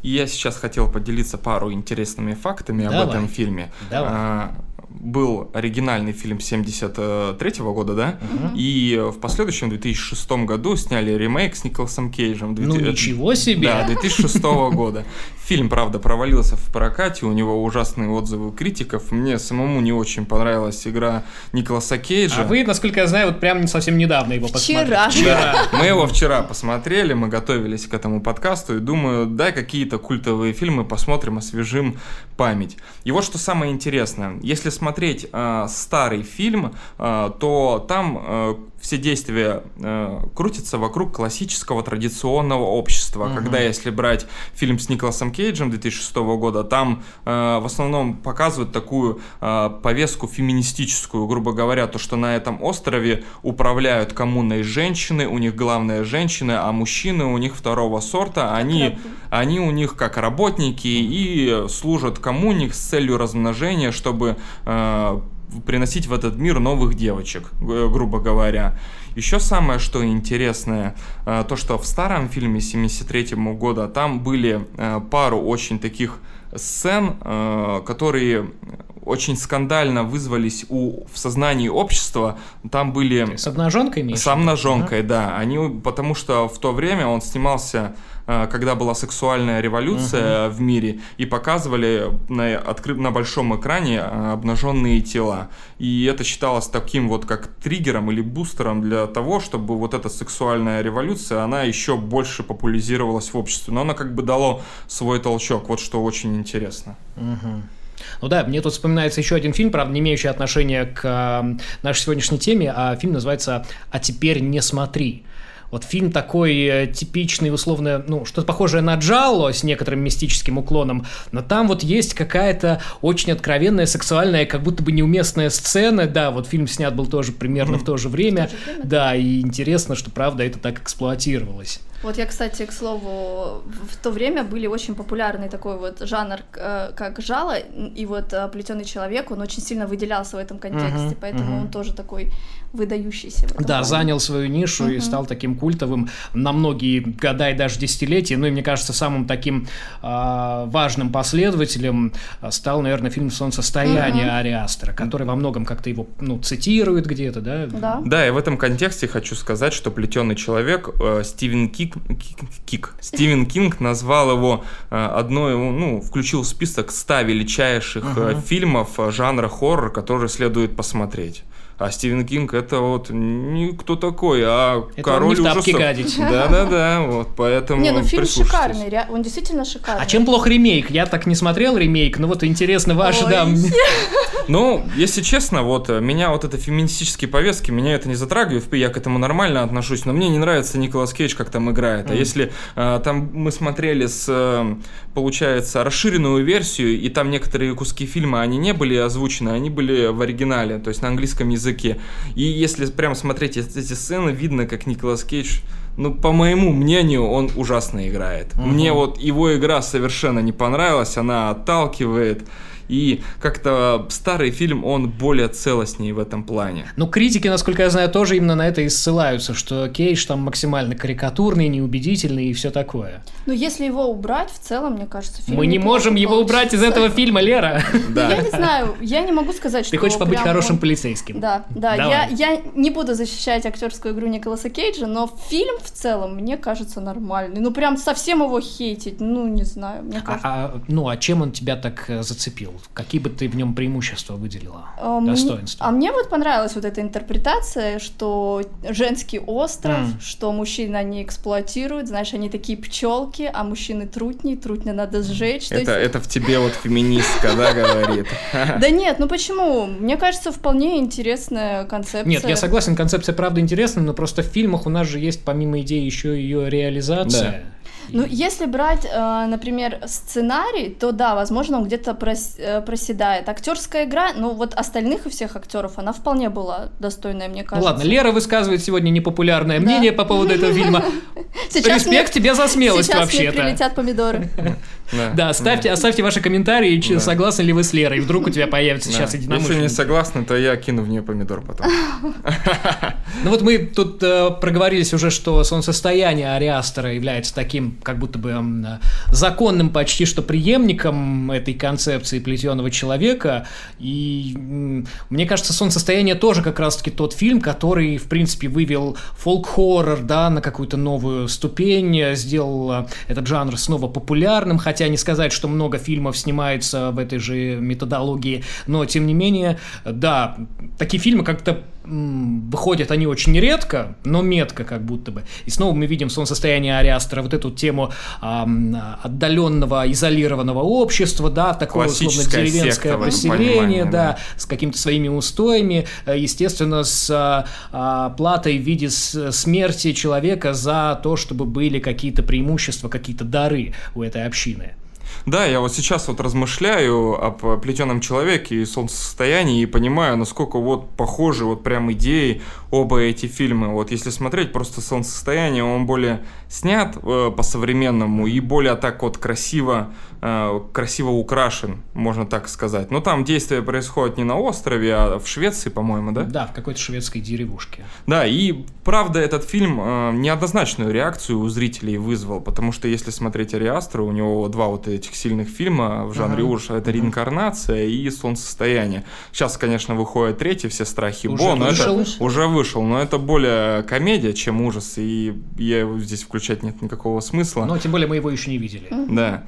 И я сейчас хотел поделиться пару интересными фактами Давай. об этом фильме. Давай. А, был оригинальный фильм 73 года, да? Угу. И в последующем, в 2006 году, сняли ремейк с Николасом Кейджем. 2000... Ну ничего себе! Да, 2006 года. Фильм, правда, провалился в прокате, у него ужасные отзывы критиков. Мне самому не очень понравилась игра Николаса Кейджа. А вы, насколько я знаю, вот прям совсем недавно его посмотрели. Вчера. Вчера. Мы его вчера посмотрели, мы готовились к этому подкасту и думаю, дай какие-то культовые фильмы посмотрим, освежим память. И вот что самое интересное. Если смотреть э, старый фильм, э, то там э, все действия э, крутятся вокруг классического традиционного общества. Угу. Когда, если брать фильм с Николасом Кейджем 2006 года, там э, в основном показывают такую э, повестку феминистическую, грубо говоря, то, что на этом острове управляют коммуной женщины, у них главные женщины, а мужчины у них второго сорта, они, они у них как работники и служат коммуне с целью размножения, чтобы э, приносить в этот мир новых девочек, грубо говоря. Еще самое, что интересное, э, то, что в старом фильме 73 года там были э, пару очень таких сцен, э, которые очень скандально вызвались у, в сознании общества. Там были... С обнаженкой, Миша? С обнаженкой, ага. да. Они, потому что в то время он снимался когда была сексуальная революция в мире, и показывали на, откры... на большом экране э, обнаженные тела. И это считалось таким вот как триггером или бустером для того, чтобы вот эта сексуальная революция, она еще больше популяризировалась в обществе. Но она как бы дало свой толчок, вот что очень интересно. Угу. Ну да, мне тут вспоминается еще один фильм, правда, не имеющий отношения к э, нашей сегодняшней теме, а фильм называется «А теперь не смотри». Вот фильм такой э, типичный, условно, ну, что-то похожее на Джалло с некоторым мистическим уклоном, но там вот есть какая-то очень откровенная, сексуальная, как будто бы неуместная сцена, да, вот фильм снят был тоже примерно mm. в то же время да, и интересно, что, правда, это так эксплуатировалось. Вот я, кстати, к слову, в то время были очень популярный такой вот жанр, э, как жало, и вот э, плетеный человек, он очень сильно выделялся в этом контексте, uh-huh, поэтому uh-huh. он тоже такой выдающийся. да, плане. занял свою нишу uh-huh. и стал таким культовым на многие года и даже десятилетия. Ну и мне кажется, самым таким э, важным последователем стал, наверное, фильм «Солнцестояние» uh-huh. Ариастера, который во многом как-то его ну, цитирует где-то, да? Да. Да, и в этом контексте хочу сказать, что плетеный человек э, Стивен Кик Кик, Кик, Стивен Кинг назвал его э, одной, ну, включил в список 100 величайших uh-huh. фильмов э, жанра хоррор, которые следует посмотреть. А Стивен Кинг это вот не кто такой, а это король он не в ужасов. гадить. Да-да-да, вот поэтому Не, ну фильм шикарный, он действительно шикарный. А чем плох ремейк? Я так не смотрел ремейк, но вот интересно ваши, да. Ну, если честно, вот меня вот это феминистические повестки, меня это не затрагивает, я к этому нормально отношусь, но мне не нравится Николас Кейдж, как там играет. А если э, там мы смотрели с, э, получается, расширенную версию, и там некоторые куски фильма, они не были озвучены, они были в оригинале, то есть на английском языке. И если прям смотреть эти сцены, видно, как Николас Кейдж ну, по моему мнению, он ужасно играет. Угу. Мне вот его игра совершенно не понравилась, она отталкивает. И как-то старый фильм, он более целостнее в этом плане. Ну, критики, насколько я знаю, тоже именно на это и ссылаются, что Кейдж там максимально карикатурный, неубедительный и все такое. Ну, если его убрать, в целом, мне кажется, фильм Мы не можем его убрать из этого фильма, Лера. Да. Я не знаю, я не могу сказать, что... Ты хочешь побыть хорошим полицейским. Да, да. Я, я не буду защищать актерскую игру Николаса Кейджа, но фильм в целом, мне кажется, нормальный. Ну, прям совсем его хейтить, ну, не знаю, мне а, кажется. А, ну, а чем он тебя так э, зацепил? Какие бы ты в нем преимущества выделила? А, достоинства? А мне вот понравилась вот эта интерпретация, что женский остров, mm. что мужчины не эксплуатируют, знаешь, они такие пчелки, а мужчины трутни, трутня надо сжечь. Это, есть... это в тебе вот феминистка, да, говорит? Да нет, ну почему? Мне кажется, вполне интересная концепция. Нет, я согласен, концепция правда интересная, но просто в фильмах у нас же есть помимо идеи еще ее реализация. Ну, если брать, э, например, сценарий, то да, возможно, он где-то э, проседает. Актерская игра, ну вот остальных и всех актеров, она вполне была достойная, мне кажется. Ну ладно, Лера высказывает сегодня непопулярное да. мнение по поводу этого фильма. Сейчас Респект тебе за смелость вообще-то. Сейчас прилетят помидоры. Да, ставьте, оставьте ваши комментарии, согласны ли вы с Лерой. Вдруг у тебя появится сейчас единомышленник. Если не согласны, то я кину в нее помидор потом. Ну вот мы тут э, проговорились уже, что солнцестояние Ариастера является таким как будто бы законным почти что преемником этой концепции плетеного человека. И мне кажется, «Солнцестояние» тоже как раз-таки тот фильм, который, в принципе, вывел фолк-хоррор да, на какую-то новую ступень, сделал э, этот жанр снова популярным, хотя не сказать, что много фильмов снимается в этой же методологии, но, тем не менее, да, такие фильмы как-то выходят они очень редко, но метко как будто бы. И снова мы видим солнцестояние Ариастера, вот эту тему э, отдаленного, изолированного общества, да, такое условно деревенское поселение, да, да, с какими-то своими устоями, э, естественно, с а, платой в виде смерти человека за то, чтобы были какие-то преимущества, какие-то дары у этой общины. Да, я вот сейчас вот размышляю об плетеном человеке и солнцестоянии и понимаю, насколько вот похожи вот прям идеи оба эти фильмы. Вот если смотреть просто солнцестояние, он более снят э, по-современному и более так вот красиво, красиво украшен, можно так сказать. Но там действие происходит не на острове, а в Швеции, по-моему, да? Да, в какой-то шведской деревушке. Да, и правда этот фильм э, неоднозначную реакцию у зрителей вызвал, потому что если смотреть Ариастра, у него два вот этих сильных фильма в жанре ага. ужаса. Это ага. «Реинкарнация» и «Солнцестояние». Сейчас, конечно, выходит третий «Все страхи уже Бо», но вышел? это уже вышел, но это более комедия, чем ужас, и я его здесь включать нет никакого смысла. Но тем более мы его еще не видели. Да.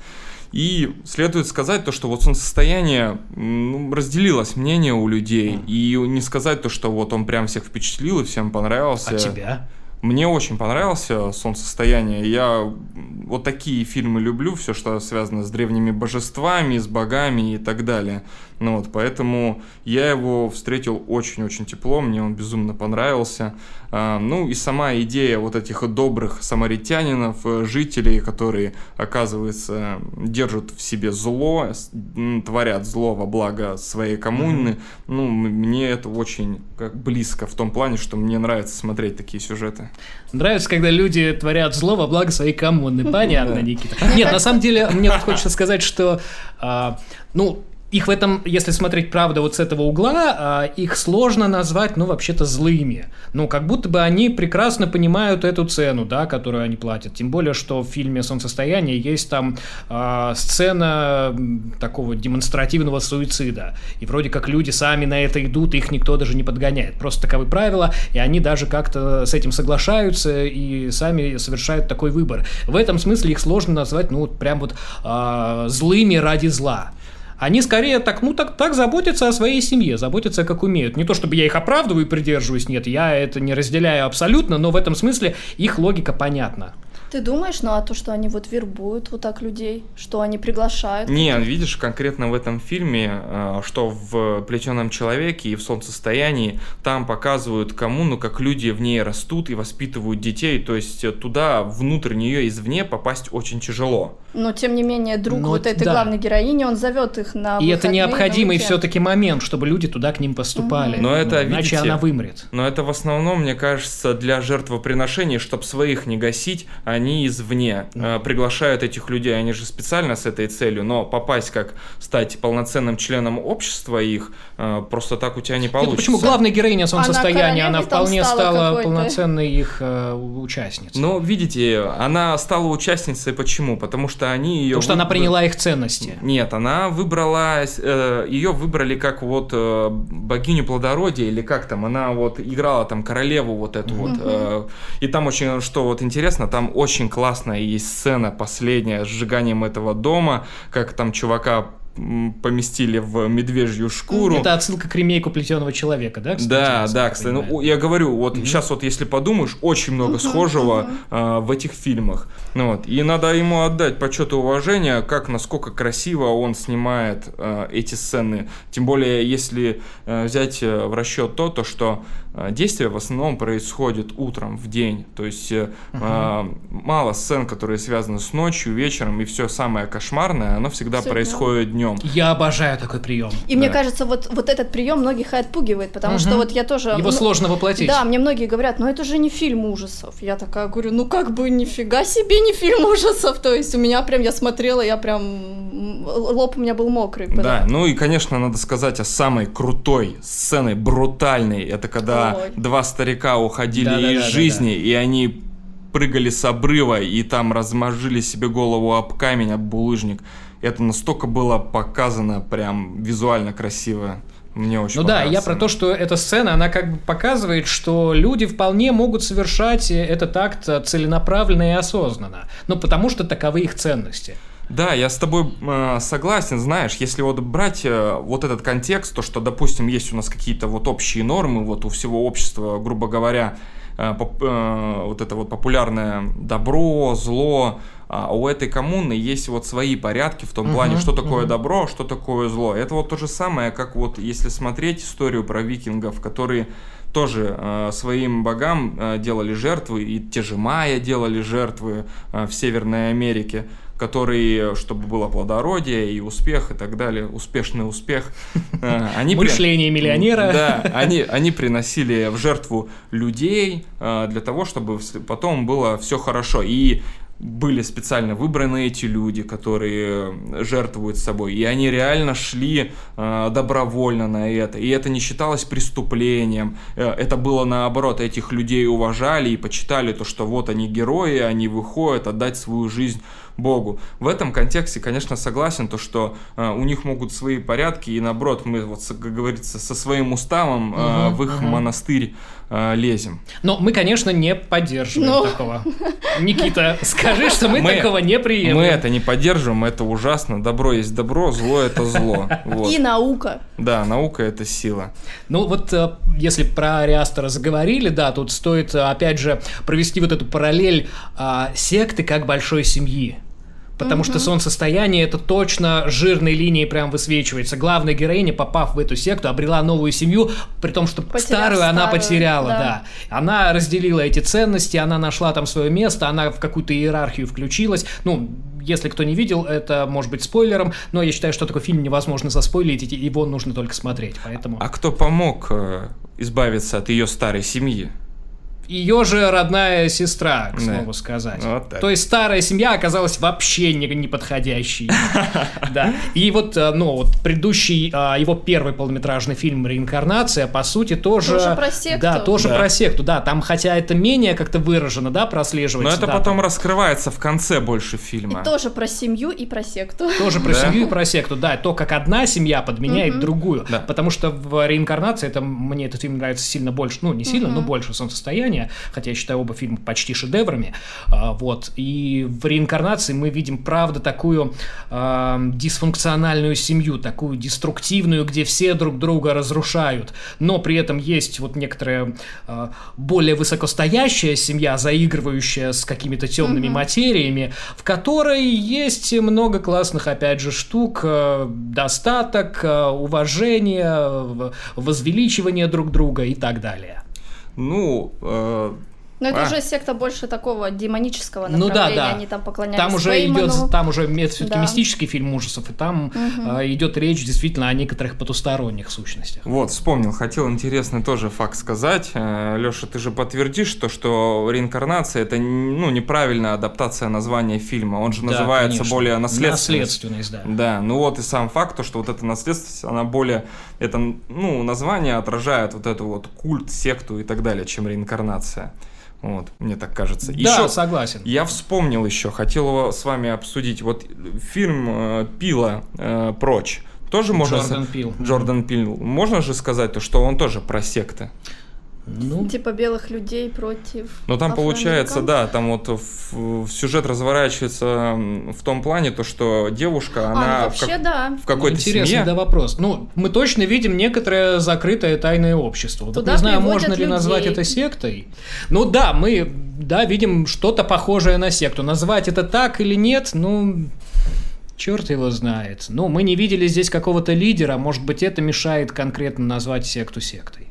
И следует сказать то, что вот солнцестояние ну, разделилось мнение у людей. Mm. И не сказать то, что вот он прям всех впечатлил и всем понравился. А тебя? Мне очень понравился «Солнцестояние». Я вот такие фильмы люблю, все, что связано с древними божествами, с богами и так далее. Ну вот, поэтому я его встретил очень-очень тепло, мне он безумно понравился. А, ну и сама идея вот этих добрых самаритянинов, э, жителей, которые, оказывается, держат в себе зло, творят зло во благо своей коммуны, mm-hmm. ну, мне это очень как близко в том плане, что мне нравится смотреть такие сюжеты. Нравится, когда люди творят зло во благо своей коммуны. Понятно, Никита. Нет, на самом деле, мне хочется сказать, что, а, ну, их в этом, если смотреть правда вот с этого угла, а, их сложно назвать, ну, вообще-то злыми. Ну, как будто бы они прекрасно понимают эту цену, да, которую они платят. Тем более, что в фильме «Солнцестояние» есть там э, сцена такого демонстративного суицида. И вроде как люди сами на это идут, их никто даже не подгоняет. Просто таковы правила, и они даже как-то с этим соглашаются и сами совершают такой выбор. В этом смысле их сложно назвать, ну, вот прям вот э, злыми ради зла. Они скорее так, ну так, так заботятся о своей семье, заботятся как умеют. Не то чтобы я их оправдываю и придерживаюсь, нет, я это не разделяю абсолютно, но в этом смысле их логика понятна. Ты думаешь, ну а то, что они вот вербуют вот так людей, что они приглашают? Не, видишь, конкретно в этом фильме, э, что в «Плетеном человеке» и в «Солнцестоянии» там показывают коммуну, как люди в ней растут и воспитывают детей, то есть туда, внутрь нее, извне попасть очень тяжело. Но, тем не менее, друг Но, вот этой да. главной героини, он зовет их на И это необходимый все-таки момент, чтобы люди туда к ним поступали. Но это, Иначе видите, она вымрет. Но это в основном, мне кажется, для жертвоприношений, чтобы своих не гасить, они они извне э, приглашают этих людей, они же специально с этой целью, но попасть как стать полноценным членом общества их э, просто так у тебя не получится. Нет, почему главная героиня солнцестояния, она, она вполне стала, стала полноценной их э, участницей. Ну, видите, она стала участницей почему? Потому что они ее... Потому что она приняла их ценности. Нет, она выбрала, э, ее выбрали как вот э, богиню плодородия или как там, она вот играла там королеву вот эту mm-hmm. вот. Э, и там очень, что вот интересно, там очень классная есть сцена последняя с сжиганием этого дома, как там чувака поместили в медвежью шкуру. Это отсылка к ремейку плетеного человека, да? Кстати, да, да, кстати. Ну, я говорю, вот mm-hmm. сейчас вот если подумаешь, очень много mm-hmm. схожего mm-hmm. Э, в этих фильмах. Ну, вот. И надо ему отдать почет и уважение, как насколько красиво он снимает э, эти сцены. Тем более, если э, взять э, в расчет то, то, что действие в основном происходит утром, в день. То есть э, uh-huh. мало сцен, которые связаны с ночью, вечером, и все самое кошмарное, оно всегда все происходит днем днем. Я обожаю такой прием. И да. мне кажется, вот, вот этот прием многих и отпугивает, потому угу. что вот я тоже... Его ну, сложно воплотить. Да, мне многие говорят, ну это же не фильм ужасов. Я такая говорю, ну как бы нифига себе не фильм ужасов. То есть у меня прям, я смотрела, я прям... Лоб у меня был мокрый. Потому... Да, ну и, конечно, надо сказать о самой крутой сцене, брутальной. Это когда Ой. два старика уходили да, из да, да, жизни, да, да. и они прыгали с обрыва и там размажили себе голову об камень, об булыжник это настолько было показано прям визуально красиво. Мне очень Ну да, я про то, что эта сцена, она как бы показывает, что люди вполне могут совершать этот акт целенаправленно и осознанно. Ну, потому что таковы их ценности. Да, я с тобой э, согласен, знаешь, если вот брать э, вот этот контекст, то что, допустим, есть у нас какие-то вот общие нормы, вот у всего общества, грубо говоря, э, поп, э, вот это вот популярное добро, зло, а у этой коммуны есть вот свои порядки в том uh-huh, плане, что такое uh-huh. добро, что такое зло. Это вот то же самое, как вот если смотреть историю про викингов, которые тоже э, своим богам э, делали жертвы, и те же майя делали жертвы э, в Северной Америке, которые, чтобы было плодородие и успех и так далее, успешный успех. Э, они Мышление при... миллионера. Да, они, они приносили в жертву людей э, для того, чтобы потом было все хорошо. И были специально выбраны эти люди, которые жертвуют собой, и они реально шли э, добровольно на это, и это не считалось преступлением, э, это было наоборот, этих людей уважали и почитали то, что вот они герои, они выходят отдать свою жизнь Богу. В этом контексте, конечно, согласен, то, что э, у них могут свои порядки, и наоборот, мы, вот, как говорится, со своим уставом э, Мгм, в их мгм. монастырь э, лезем. Но мы, конечно, не поддерживаем Ну. такого. Никита, скажи, что мы, Мы- такого не приемлем. Мы это не поддерживаем, это ужасно. Добро есть добро, зло это зло. Вот. И наука. Да, наука это сила. Ну вот э, если про Ариастера заговорили, да, тут стоит, э, опять же, провести вот эту параллель а, секты как большой семьи. Потому что солнцестояние это точно жирной линией прям высвечивается. Главная героиня, попав в эту секту, обрела новую семью, при том, что Потеряв старую она старую, потеряла, да. да. Она разделила эти ценности, она нашла там свое место, она в какую-то иерархию включилась. Ну, если кто не видел, это может быть спойлером, но я считаю, что такой фильм невозможно заспойлить, и его нужно только смотреть. Поэтому А кто помог э, избавиться от ее старой семьи? Ее же родная сестра, к Да. слову сказать. Вот так. То есть старая семья оказалась вообще не, неподходящей. Да. И вот, э, ну, вот предыдущий, а, его первый полнометражный фильм «Реинкарнация», по сути, тоже... Тоже про секту. Да, тоже Да. про секту, да. Там, хотя это менее как-то выражено, да, Но прослеживается. это да, потом раскрывается в конце больше фильма. тоже про семью и про секту. Тоже про Да. семью и про секту, да, то, как одна семья подменяет другую. Да. Потому что в реинкарнации это мне этот фильм нравится сильно больше, ну, не сильно, но больше солнцестояния, хотя я считаю оба фильма почти шедеврами. А, вот. И в реинкарнации мы видим, правда, такую а, дисфункциональную семью, такую деструктивную, где все друг друга разрушают. Но при этом есть вот некоторая а, более высокостоящая семья, заигрывающая с какими-то темными материями, в которой есть много классных, опять же, штук, э, достаток, э, уважение, в- возвеличивание друг друга и так далее. Ну, э, Но это А. уже секта больше такого демонического Ну да, направления. да. Они там поклонялись Там уже Фейману. идет, там уже все-таки Да. мистический фильм ужасов, и там Мгм. э, идет речь действительно о некоторых потусторонних сущностях. вот, вспомнил, хотел интересный тоже факт сказать. Леша, ты же подтвердишь то, что реинкарнация это ну, неправильная адаптация названия фильма. Он же Да, называется конечно. более наследственность. Наследственность, да. Да, ну вот и сам факт, то, что вот эта наследственность, она более, это, ну, название отражает вот эту вот культ, секту и так далее, чем реинкарнация. Вот, мне так кажется. Да, Еще согласен. я вспомнил еще, хотел его с вами обсудить. Вот фильм э, Пила э, прочь. Тоже можно... Джордан Пил. Джордан Пил. Можно же сказать, то, что он тоже про секты. Ну, Типа белых людей против Но там получается, да, там вот в, в сюжет разворачивается в том плане, то, что девушка, А, она ну в, вообще как- да. в какой-то Интересный семье... да, вопрос. Ну, мы точно видим некоторое закрытое тайное общество. Вот Туда не знаю, можно ли назвать людей. это сектой. Ну да, мы да, видим что-то похожее на секту. Назвать это так или нет, ну, черт его знает. Ну, мы не видели здесь какого-то лидера, может быть, это мешает конкретно назвать секту сектой.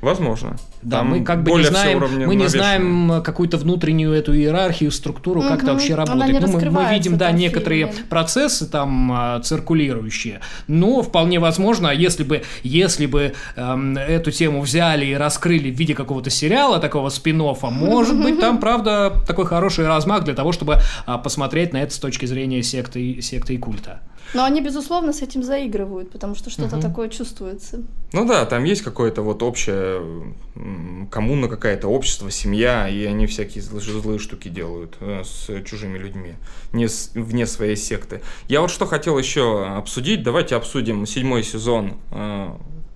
Возможно. Да, Там мы как бы не знаем, мы не знаем какую-то внутреннюю эту иерархию, структуру, как это вообще Она работает. не Ну, мы- мы, видим, да, некоторые фильме. процессы там а, циркулирующие, но вполне возможно, если бы, если бы эм, эту тему взяли и раскрыли в виде какого-то сериала, такого спин может быть, там, правда, такой хороший размах для того, чтобы а, посмотреть на это с точки зрения секты, секты и культа. Но они, безусловно, с этим заигрывают, потому что что-то Мгм. такое чувствуется. Ну да, там есть какое-то вот общее коммуна какая-то, общество, семья, и они всякие злые, злые штуки делают э, с чужими людьми, не с- вне своей секты. Я вот что хотел еще обсудить, давайте обсудим седьмой сезон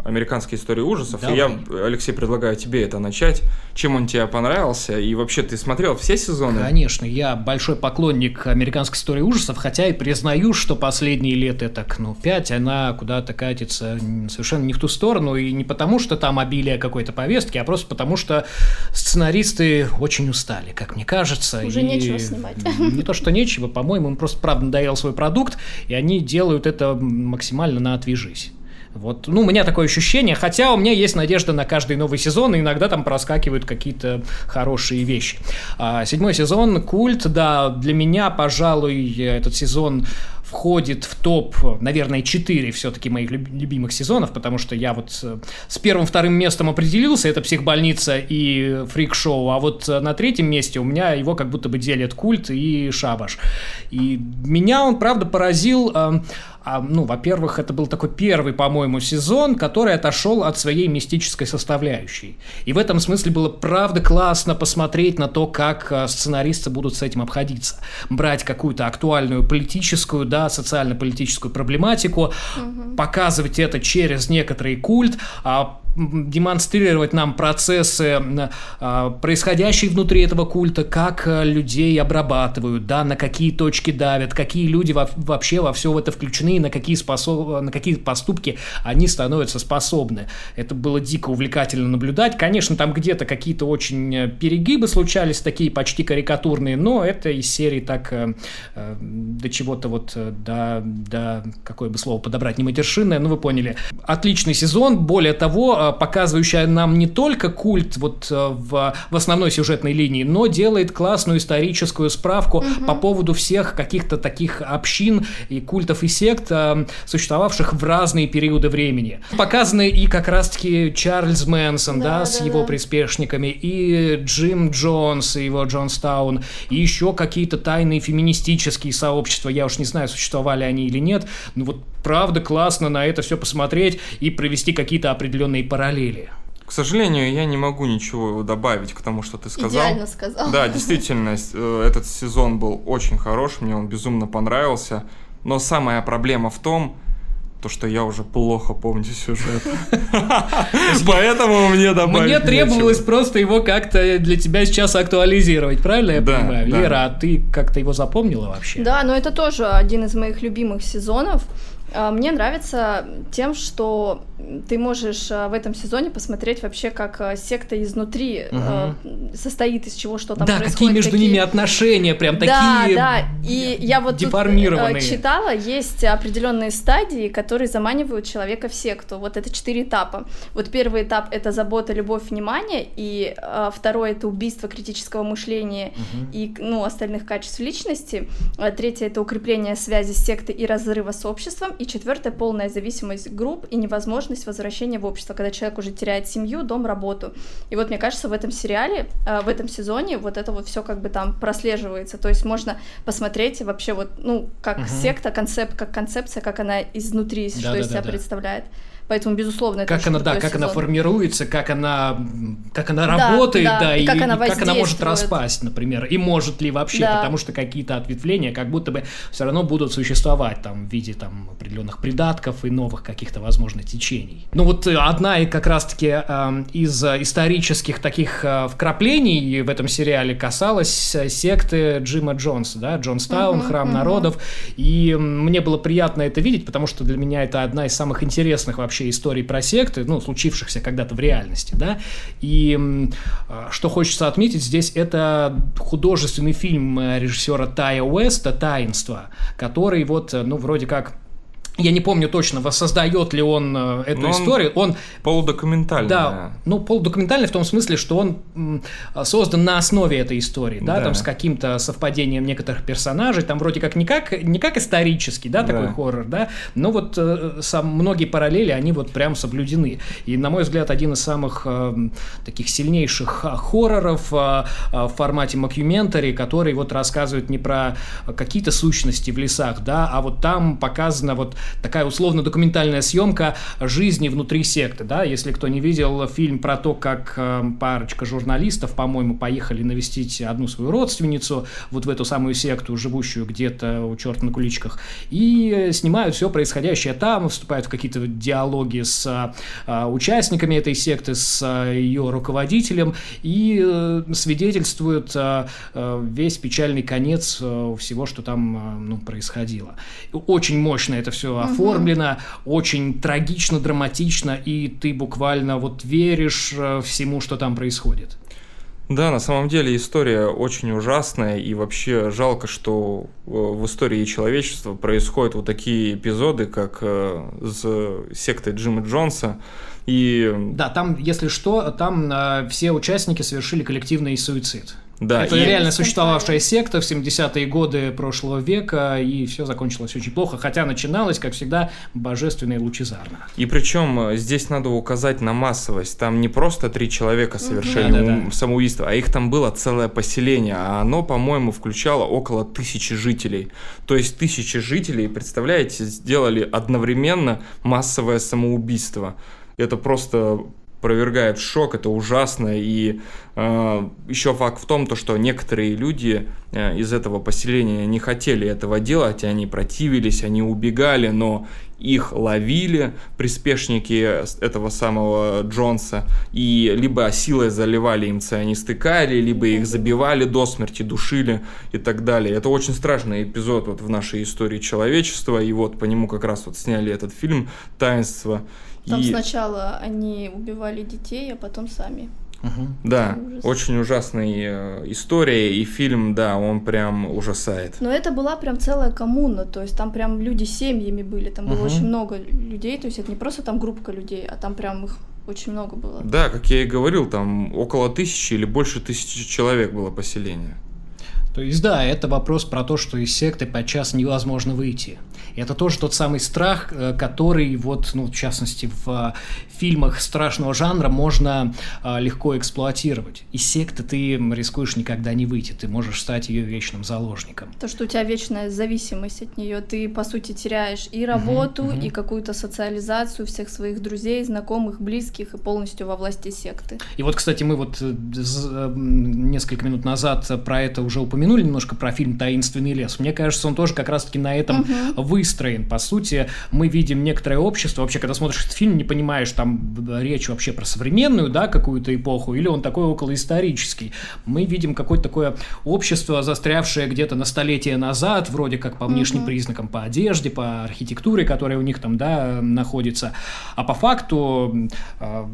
«Американской истории ужасов». И я, Алексей, предлагаю тебе это начать. Чем он тебе понравился? И вообще, ты смотрел все сезоны? Конечно, я большой поклонник американской истории ужасов, хотя и признаю, что последние лет это, ну, пять, она куда-то катится совершенно не в ту сторону, и не потому, что там обилие какой-то повестки, а просто потому, что сценаристы очень устали, как мне кажется. Уже и нечего снимать. Не то, что нечего, по-моему, им просто правда надоел свой продукт, и они делают это максимально на отвяжись. Вот, ну, у меня такое ощущение, хотя у меня есть надежда на каждый новый сезон, и иногда там проскакивают какие-то хорошие вещи. А, седьмой сезон, культ, да, для меня, пожалуй, этот сезон входит в топ, наверное, 4 все-таки моих люб- любимых сезонов, потому что я вот э, с первым-вторым местом определился, это «Психбольница» и «Фрик-шоу», а вот э, на третьем месте у меня его как будто бы делят «Культ» и «Шабаш». И меня он, правда, поразил э, а, ну, во-первых, это был такой первый, по-моему, сезон, который отошел от своей мистической составляющей. И в этом смысле было правда классно посмотреть на то, как а, сценаристы будут с этим обходиться. Брать какую-то актуальную политическую, да, социально-политическую проблематику, угу. показывать это через некоторый культ, а демонстрировать нам процессы, а, происходящие внутри этого культа, как э, людей обрабатывают, да, на какие точки давят, какие люди вообще во все это включены, на какие, способ... на какие поступки они становятся способны. Это было дико увлекательно наблюдать. Конечно, там где-то какие-то очень э, перегибы случались, такие почти карикатурные, но это из серии так э, до чего-то вот, до, до какое бы слово подобрать, не матершинное, ну вы поняли. Отличный сезон, более того, показывающая нам не только культ вот э, в, в основной сюжетной линии, но делает классную историческую справку угу. по поводу всех каких-то таких общин и культов и сект, э, существовавших в разные периоды времени. Показаны и как раз-таки Чарльз Мэнсон, да, да с да, его да. приспешниками, и Джим Джонс, и его Джонстаун, и еще какие-то тайные феминистические сообщества, я уж не знаю, существовали они или нет, но вот правда классно на это все посмотреть и провести какие-то определенные параллели. К сожалению, я не могу ничего добавить к тому, что ты сказал. Идеально сказал. Да, действительно, э, этот сезон был очень хорош, мне он безумно понравился. Но самая проблема в том, то, что я уже плохо помню сюжет. Поэтому мне добавить Мне требовалось просто его как-то для тебя сейчас актуализировать, правильно я понимаю? Лера, а ты как-то его запомнила вообще? Да, но это тоже один из моих любимых сезонов. А, мне нравится тем, что ты можешь а, в этом сезоне посмотреть вообще, как а, секта изнутри угу. состоит, из чего что там да, происходит. Да, какие между какие... ними отношения, прям да, такие Да, да, и я вот тут читала, есть определенные стадии, которые заманивают человека в секту. Вот это четыре этапа. Вот первый этап — это забота, любовь, внимание, и а, второй — это убийство критического мышления угу. и, ну, остальных качеств личности. А, третье — это укрепление связи с сектой и разрыва с обществом. И четвертое — полная зависимость групп и невозможность возвращения в общество, когда человек уже теряет семью, дом, работу. И вот мне кажется, в этом сериале, э, в этом сезоне вот это вот все как бы там прослеживается. То есть можно посмотреть вообще вот, ну, как угу. секта, концепт, как концепция, как она изнутри, да, что да, из себя да, представляет. Поэтому, безусловно, это как она, да, как сезон. она формируется, как она, как она да, работает, да, да и, и, как, она и как она может распасть, например, и может ли вообще, да. потому что какие-то ответвления как будто бы все равно будут существовать там в виде там определенных придатков и новых каких-то, возможно, течений. Ну вот э, одна и как раз-таки э, из исторических таких э, вкраплений в этом сериале касалась э, секты Джима Джонса, да, Джонстаун, uh-huh, Храм uh-huh. народов, и мне было приятно это видеть, потому что для меня это одна из самых интересных вообще вообще историй про секты, ну, случившихся когда-то в реальности, да, и а, что хочется отметить здесь, это художественный фильм э, режиссера Тая Уэста «Таинство», который вот, э, ну, вроде как я не помню точно, воссоздает ли он э, эту Но историю. Он, он полудокументальный. Да, ну полудокументальный в том смысле, что он создан на основе этой истории, да, да. там с каким-то совпадением некоторых персонажей, там вроде как не как, не как исторический, да, такой да. хоррор, да, но вот э, сам, многие параллели, они вот прям соблюдены. И, на мой взгляд, один из самых э, таких сильнейших а, хорроров э, э, в формате мокьюментари, который вот рассказывает не про какие-то сущности в лесах, да, а вот там показано вот такая условно-документальная съемка жизни внутри секты, да, если кто не видел фильм про то, как э, парочка журналистов, по-моему, поехали навестить одну свою родственницу, вот в эту самую секту, живущую где-то у черта на куличках, и снимают все происходящее там, вступают в какие-то диалоги с э, участниками этой секты, с э, ее руководителем, и свидетельствуют весь печальный конец всего, что там ну, происходило. Очень мощно это все угу. оформлено, очень трагично, драматично, и ты буквально вот веришь э, всему, что там происходит. Да, на самом деле история очень ужасная, и вообще жалко, что э, в истории человечества происходят вот такие эпизоды, как э, с сектой Джима Джонса. И... Да, там, если что, там все участники совершили коллективный суицид. Да, это и... реально существовавшая секта в 70-е годы прошлого века, и все закончилось очень плохо, хотя начиналось, как всегда, божественно и лучезарно. И причем э, здесь надо указать на массовость. Там не просто три человека совершили да, да, да. самоубийство, а их там было целое поселение, а оно, по-моему, включало около тысячи жителей. То есть тысячи жителей, представляете, сделали одновременно массовое самоубийство. Это просто опровергает шок, это ужасно. И э, еще факт в том, то, что некоторые люди э, из этого поселения не хотели этого делать, они противились, они убегали, но их ловили приспешники этого самого Джонса и либо силой заливали им цианистыкали, либо их забивали до смерти, душили и так далее. Это очень страшный эпизод вот в нашей истории человечества, и вот по нему как раз вот сняли этот фильм «Таинство». Там и... сначала они убивали детей, а потом сами. Угу. Да, ужас. очень ужасная э, история, и фильм, да, он прям ужасает. Но это была прям целая коммуна, то есть там прям люди семьями были, там было угу. очень много людей, то есть это не просто там группа людей, а там прям их очень много было. Да, как я и говорил, там около тысячи или больше тысячи человек было поселение. То есть, да, это вопрос про то, что из секты подчас невозможно выйти. Это тоже тот самый страх, э, который, вот, ну, в частности, в фильмах страшного жанра можно э, легко эксплуатировать. Из секты ты рискуешь никогда не выйти, ты можешь стать ее вечным заложником. То, что у тебя вечная зависимость от нее, ты, по сути, теряешь и работу, uh-huh, uh-huh. и какую-то социализацию всех своих друзей, знакомых, близких, и полностью во власти секты. И вот, кстати, мы вот э, несколько минут назад про это уже упомянули, упомянули немножко про фильм «Таинственный лес». Мне кажется, он тоже как раз-таки на этом угу. выстроен. По сути, мы видим некоторое общество. Вообще, когда смотришь этот фильм, не понимаешь, там речь вообще про современную, да, какую-то эпоху, или он такой околоисторический. Мы видим какое-то такое общество, застрявшее где-то на столетие назад, вроде как по внешним угу. признакам, по одежде, по архитектуре, которая у них там, да, находится. А по факту э,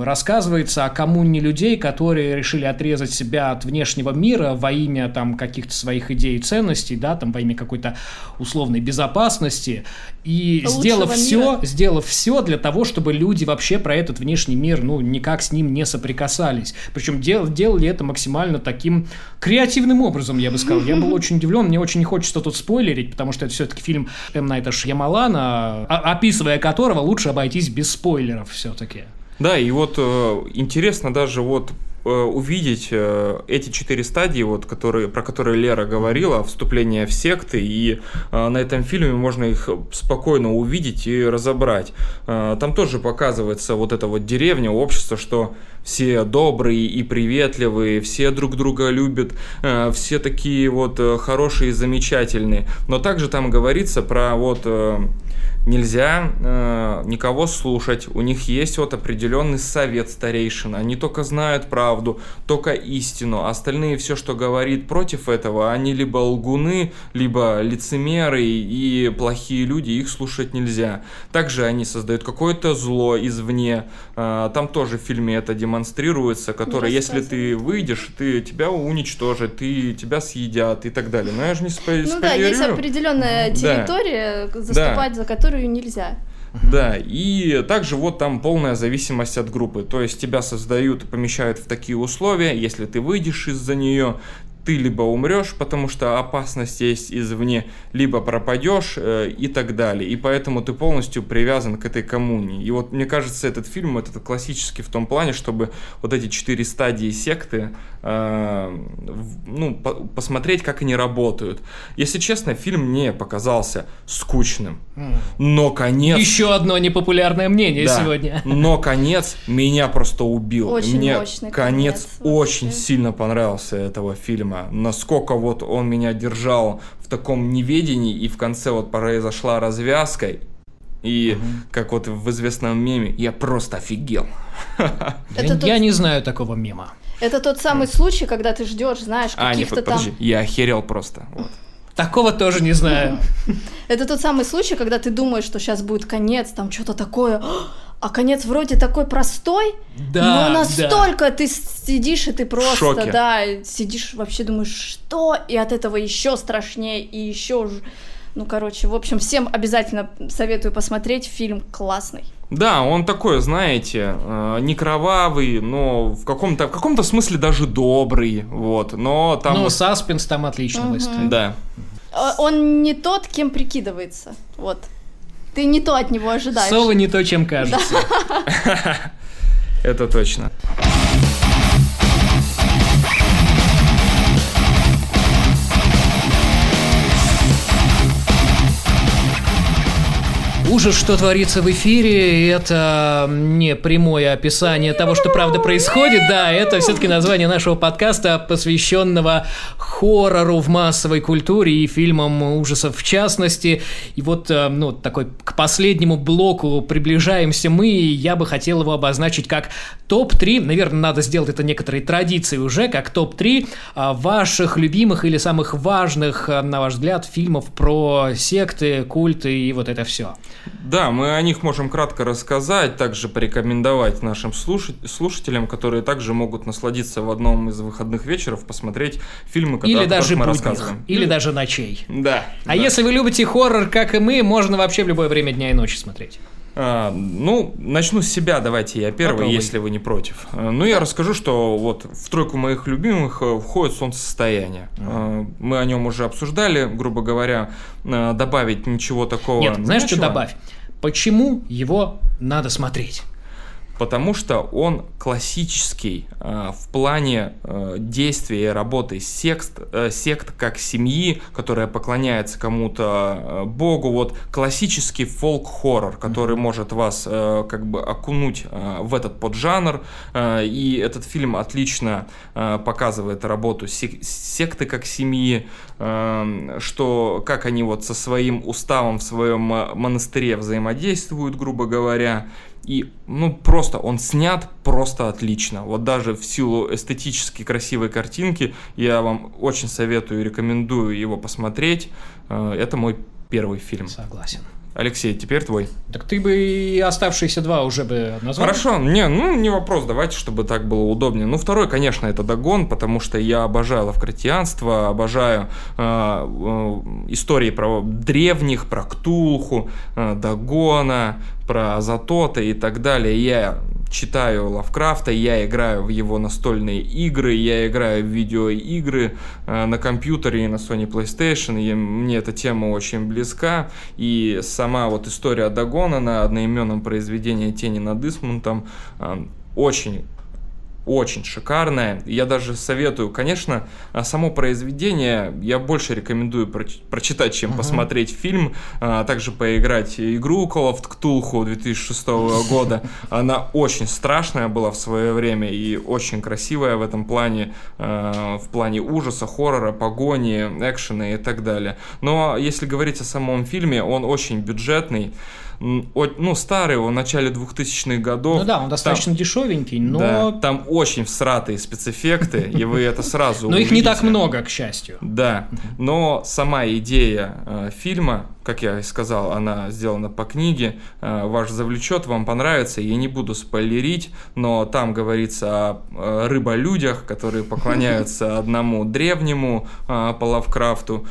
рассказывается о коммуне людей, которые решили отрезать себя от внешнего мира во имя там каких-то своих идей и ценностей, да, там во имя какой-то условной безопасности, и Лучшего сделав все, сделав все для того, чтобы люди вообще про этот внешний мир, ну, никак с ним не соприкасались. Причем дел, делали это максимально таким креативным образом, я бы сказал. Я был очень удивлен, мне очень не хочется тут спойлерить, потому что это все-таки фильм М. Найта Шьямалана, описывая которого лучше обойтись без спойлеров все-таки. Да, и вот э, интересно даже вот увидеть э, эти четыре стадии, вот, которые, про которые Лера говорила, вступление в секты, и э, на этом фильме можно их спокойно увидеть и разобрать. Там тоже показывается вот эта вот деревня, общество, что все добрые и приветливые, все друг друга любят, все такие вот хорошие и замечательные. Но также там говорится про вот нельзя э, никого слушать. У них есть вот определенный совет старейшин. Они только знают правду, только истину. Остальные все, что говорит против этого, они либо лгуны, либо лицемеры и плохие люди, их слушать нельзя. Также они создают какое-то зло извне. Э, там тоже в фильме это демонстрируется, которое, если ты выйдешь, ты тебя уничтожат, ты тебя съедят и так далее. Но я же не спойлерю. Ну да, есть определенная территория, да. заступать да. за которую которую нельзя. Да, и также вот там полная зависимость от группы. То есть тебя создают и помещают в такие условия, если ты выйдешь из-за нее, ты либо умрешь, потому что опасность есть извне, либо пропадешь э, и так далее. И поэтому ты полностью привязан к этой коммуне. И вот мне кажется, этот фильм этот классический в том плане, чтобы вот эти четыре стадии секты, э, ну, по посмотреть, как они работают. Если честно, фильм мне показался скучным. Но конец... Еще одно непопулярное мнение да, сегодня. Но конец меня просто убил. Очень мне мощный конец. конец очень сильно понравился этого фильма насколько вот он меня держал в таком неведении, и в конце вот произошла развязка, и угу. как вот в известном меме, я просто офигел. Я, не знаю такого мема. Это тот самый случай, когда ты ждешь, знаешь, каких-то а, не, там... я охерел просто. Вот. Такого тоже не знаю. Это тот самый случай, когда ты думаешь, что сейчас будет конец, там что-то такое, а конец вроде такой простой, да, но настолько да. ты сидишь и ты просто, Шоке. да, сидишь вообще думаешь, что, и от этого еще страшнее и еще, ну короче, в общем, всем обязательно советую посмотреть фильм классный. Да, он такой, знаете, э, не кровавый, но в каком-то в каком-то смысле даже добрый, вот. Но там. Ну, саспенс там отлично Мгм. выстроен. Да. Э, Он не тот, кем прикидывается. Вот. Ты не то от него ожидаешь. Совы не то, чем кажется. Это точно. Ужас, что творится в эфире, это не прямое описание того, что правда происходит, да, это все-таки название нашего подкаста, посвященного хоррору в массовой культуре и фильмам ужасов в частности. И вот, э, ну, такой к последнему блоку приближаемся мы, и я бы хотел его обозначить как топ-3, наверное, надо сделать это некоторой традицией уже, как топ-3 а, ваших любимых или самых важных, а, на ваш взгляд, фильмов про секты, культы и вот это все. Да, мы о них можем кратко рассказать, также порекомендовать нашим слушателям, которые также могут насладиться в одном из выходных вечеров, посмотреть фильмы, которые, Или даже мы будних, рассказываем. или даже ночей. Да. А да. если вы любите хоррор, как и мы, можно вообще в любое время дня и ночи смотреть. А, ну, начну с себя, давайте я первый, Попробуй. если вы не против. А, Ну, я расскажу, что вот в тройку моих любимых э, входит «Солнцестояние». А, Мы о нем уже обсуждали, грубо говоря, добавить ничего такого Нет, знаешь, что нечего. добавь? Почему его надо смотреть? Потому что он классический э, в плане э, действия и работы сект, э, сект как семьи, которая поклоняется кому-то э, богу. Вот классический фолк-хоррор, который может вас э, как бы окунуть э, в этот поджанр. Э, и этот фильм отлично э, показывает работу сек- секты как семьи, э, что как они вот со своим уставом в своем э, монастыре взаимодействуют, грубо говоря. И, ну, просто он снят просто отлично. Вот даже в силу эстетически красивой картинки я вам очень советую и рекомендую его посмотреть. Э, Это мой первый фильм. Согласен. Алексей, теперь твой. Так ты бы и оставшиеся два уже бы назвал. Хорошо, не, ну не вопрос, давайте, чтобы так было удобнее. Ну, второй, конечно, это Дагон, потому что я обожаю лавкратианство, обожаю э, э, истории про древних, про Ктулху, э, Дагона, про Затота и так далее. Я читаю Лавкрафта, я играю в его настольные игры, я играю в видеоигры э, на компьютере и на Sony PlayStation, и мне эта тема очень близка, и сама вот история Дагона на одноименном произведении «Тени над Исмунтом» э, очень очень шикарная. Я даже советую, конечно, а, само произведение я больше рекомендую проч- прочитать, чем Мгм. посмотреть фильм, а также поиграть игру Call of Cthulhu 2006 года. Она очень страшная была в свое время и очень красивая в этом плане, э, в плане ужаса, хоррора, погони, экшена и так далее. Но если говорить о самом фильме, он очень бюджетный, ну, старый, он в начале 2000-х годов. Ну да, он Там- достаточно дешевенький, но, да, там очень всратые спецэффекты, и вы это сразу но их не так много, к счастью. Да, но сама идея э, фильма, как я и сказал, она сделана по книге, э, ваш завлечет, вам понравится, я не буду спойлерить, но там говорится о э, рыболюдях, которые поклоняются одному древнему по Лавкрафту,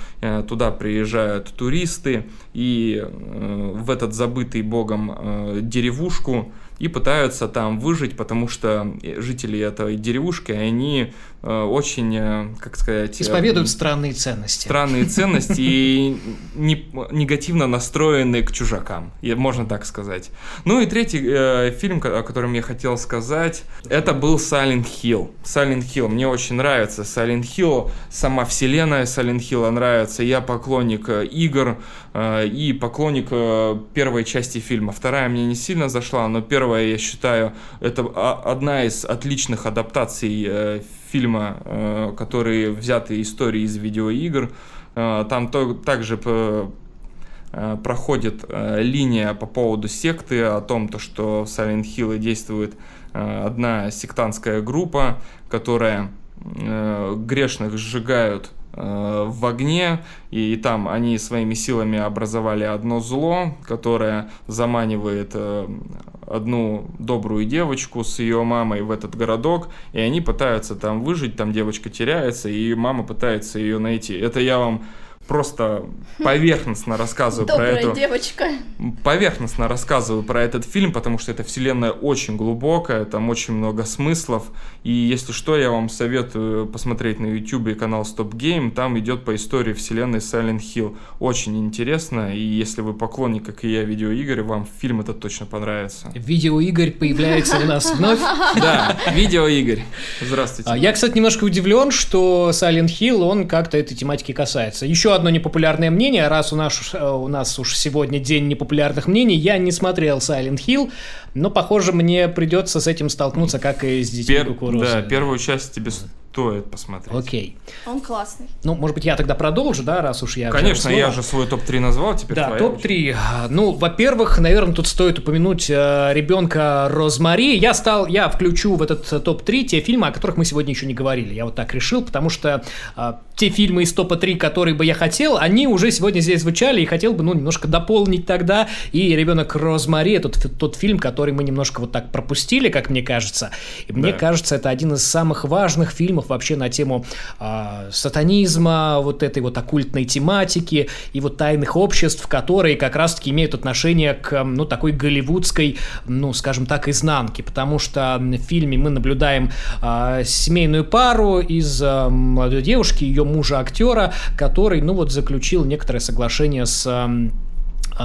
туда приезжают туристы, и э, в этот забытый богом э, деревушку и пытаются там выжить, потому что жители этой деревушки, они э, очень, э, как сказать... э, Исповедуют странные ценности. странные ценности и не- негативно настроены к чужакам, можно так сказать. Ну и третий э, фильм, о котором я хотел сказать, это был Silent Hill. Silent Hill, мне очень нравится Silent Hill, сама вселенная Silent Hill нравится, я поклонник э, игр э, и поклонник э, первой части фильма. Вторая мне не сильно зашла, но первая, я считаю, это одна из отличных адаптаций э, фильма, э, которые взяты истории из видеоигр. Э, Там то- также э, проходит линия по поводу секты, о том, то, что в Silent Hill действует одна сектантская группа, которая грешных сжигают в огне, и там они своими силами образовали одно зло, которое заманивает э, одну добрую девочку с ее мамой в этот городок, и они пытаются там выжить, там девочка теряется, и мама пытается ее найти. Это я вам просто поверхностно рассказываю про Добрая эту... девочка. Поверхностно рассказываю про этот фильм, потому что эта вселенная очень глубокая, там очень много смыслов. И если что, я вам советую посмотреть на YouTube канал Stop Game. Там идет по истории вселенной Silent Hill. Очень интересно. И если вы поклонник, как и я, видеоигр, вам фильм этот точно понравится. Видеоигорь появляется у нас вновь. Да, видеоигр. Здравствуйте. А, Я, кстати, немножко удивлен, что Silent Hill, он как-то этой тематики касается. Еще одно непопулярное мнение, раз у нас, э, у нас уж сегодня день непопулярных мнений, я не смотрел Silent Hill, но, похоже, мне придется с этим столкнуться, как и с детьми Пер- кукурузы. Да, первую часть тебе стоит посмотреть. Окей. Он классный. Ну, может быть, я тогда продолжу, да, раз уж я... Конечно, я же свой топ-3 назвал, теперь Да, твоя топ-3. Ну, во-первых, наверное, тут стоит упомянуть э, ребенка Розмари. Я стал, я включу в этот э, топ-3 те фильмы, о которых мы сегодня еще не говорили. Я вот так решил, потому что э, те фильмы из топа 3, которые бы я хотел, они уже сегодня здесь звучали, и хотел бы, ну, немножко дополнить тогда. И ребенок Розмари, это тот, тот фильм, который мы немножко вот так пропустили, как мне кажется. И мне Да. кажется, это один из самых важных фильмов вообще на тему а, сатанизма, вот этой вот оккультной тематики и вот тайных обществ, которые как раз-таки имеют отношение к, ну, такой голливудской, ну, скажем так, изнанке, потому что в фильме мы наблюдаем а, семейную пару из а, молодой девушки, ее мужа-актера, который, ну, вот заключил некоторое соглашение с... а,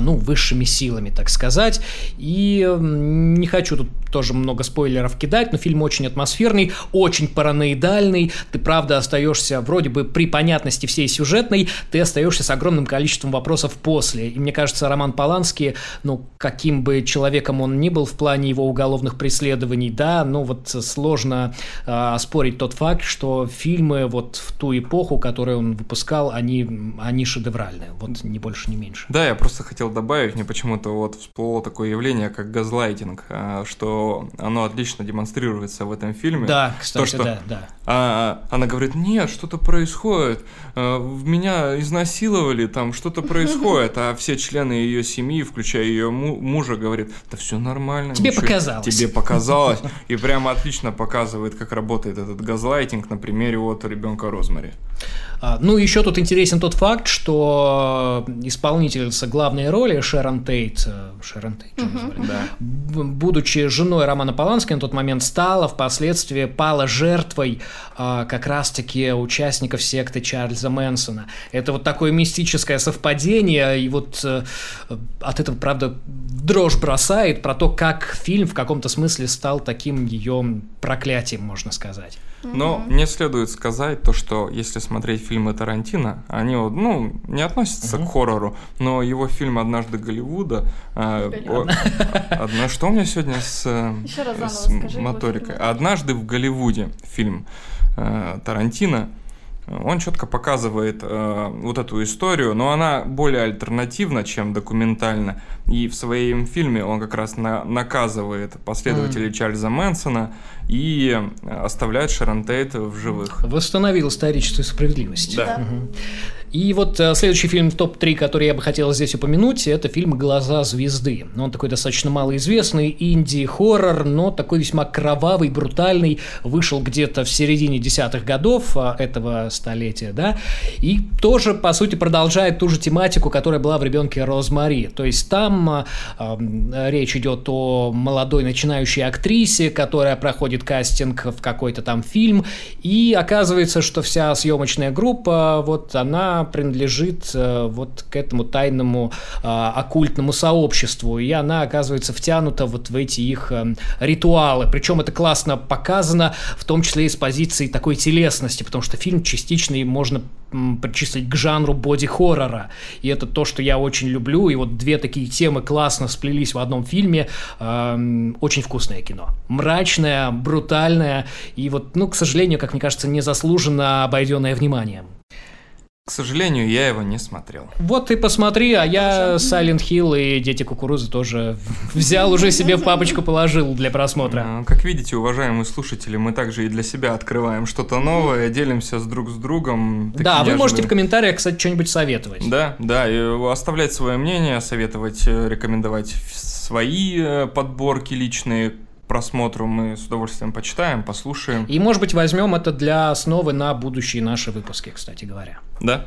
ну, высшими силами, так сказать. И не хочу тут тоже много спойлеров кидать, но фильм очень атмосферный, очень параноидальный. Ты, правда, остаешься вроде бы при понятности всей сюжетной, ты остаешься с огромным количеством вопросов после. И мне кажется, Роман Поланский, ну, каким бы человеком он ни был в плане его уголовных преследований, да, ну, вот сложно а, оспорить тот факт, что фильмы вот в ту эпоху, которую он выпускал, они, они шедевральные. Вот ни больше, ни меньше. Да, я просто хотел добавить, мне почему-то вот всплыло такое явление, как газлайтинг, а, что оно отлично демонстрируется в этом фильме. Да, кстати, что- да, да. А она говорит, нет, что-то происходит, в меня изнасиловали, там что-то происходит, а все члены ее семьи, включая ее му- мужа, говорят, да все нормально. Тебе ничего- показалось». Тебе показалось. И прямо отлично показывает, как работает этот газлайтинг на примере вот ребенка Розмари. А, Ну, еще тут интересен тот факт, что исполнительница главной роли Шерон Тейт, э, Шерон Тейт, назвали? Да. Будучи женой Романа Полански на тот момент, стала впоследствии, пала жертвой а, как раз-таки участников секты Чарльза Мэнсона. Это вот такое мистическое совпадение, и вот э, от этого, правда, дрожь бросает про то, как фильм в каком-то смысле стал таким ее проклятием, можно сказать. Но мне следует сказать то, что если смотреть фильмы Тарантино, они вот, ну, не относятся к хоррору, но его фильм «Однажды Голливуда», одна, что у меня сегодня с, э, с моторикой? «Однажды в Голливуде» фильм э, Тарантино, он четко показывает э, вот эту историю, но она более альтернативна, чем документальна. И в своем фильме он как раз на- наказывает последователей Чарльза Мэнсона и э, оставляет Тейт в живых. Восстановил историческую справедливость. Да. Мгм. И вот э, следующий фильм в топ-3, который я бы хотел здесь упомянуть, это фильм «Глаза звезды». Он такой достаточно малоизвестный, инди-хоррор, но такой весьма кровавый, брутальный. Вышел где-то в середине десятых годов а, этого столетия, да, и тоже, по сути, продолжает ту же тематику, которая была в «Ребенке Розмари». То есть там ам, речь идет о молодой начинающей актрисе, которая проходит кастинг в какой-то там фильм, и оказывается, что вся съемочная группа, вот она принадлежит э, вот к этому тайному э, оккультному сообществу, и она оказывается втянута вот в эти их э, ритуалы. Причем это классно показано, в том числе и с позиции такой телесности, потому что фильм частично можно причислить к жанру боди-хоррора. И это то, что я очень люблю. И вот две такие темы классно сплелись в одном фильме. Эм, очень вкусное кино. Мрачное, брутальное. И вот, ну, к сожалению, как мне кажется, незаслуженно обойденное вниманием. К сожалению, я его не смотрел. Вот ты посмотри, а я Silent Hill и Дети Кукурузы тоже взял уже себе в папочку положил для просмотра. А, Как видите, уважаемые слушатели, мы также и для себя открываем что-то новое, делимся с друг с другом. Да, вы можете в комментариях, кстати, что-нибудь советовать. Да, да, и оставлять свое мнение, советовать, э, рекомендовать свои э, подборки личные, просмотру мы с удовольствием почитаем, послушаем. И, может быть, возьмем это для основы на будущие наши выпуски, кстати говоря. Да.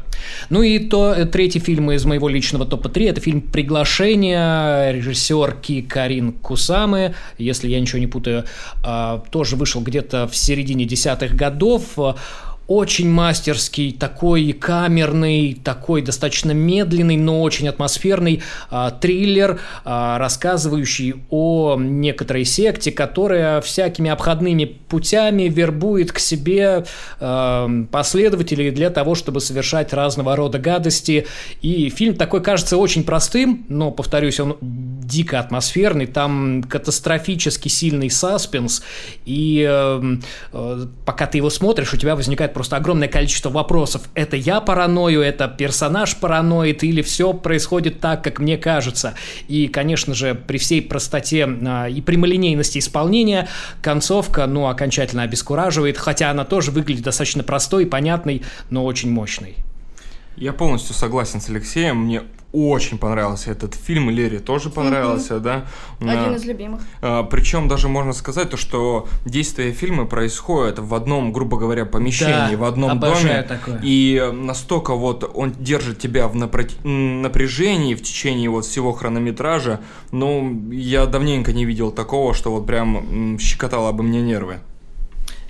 Ну и то э, третий фильм из моего личного топа 3 это фильм «Приглашение», режиссерки Карин Кусамы, если я ничего не путаю, а, тоже вышел где-то в середине десятых годов очень мастерский, такой камерный, такой достаточно медленный, но очень атмосферный э, триллер, э, рассказывающий о некоторой секте, которая всякими обходными путями вербует к себе э, последователей для того, чтобы совершать разного рода гадости. И фильм такой кажется очень простым, но, повторюсь, он дико атмосферный, там катастрофически сильный саспенс, и э, э, пока ты его смотришь, у тебя возникает просто огромное количество вопросов. Это я параною, это персонаж параноид, или все происходит так, как мне кажется. И, конечно же, при всей простоте э, и прямолинейности исполнения, концовка, ну, окончательно обескураживает, хотя она тоже выглядит достаточно простой, понятной, но очень мощной. Я полностью согласен с Алексеем. Мне очень понравился этот фильм, Лере тоже понравился, mm-hmm. да. Один из любимых. А, причем даже можно сказать то, что действие фильма происходит в одном, грубо говоря, помещении, да, в одном доме, такое. и настолько вот он держит тебя в напр... напряжении в течение вот всего хронометража. Ну, я давненько не видел такого, что вот прям щекотало бы мне нервы.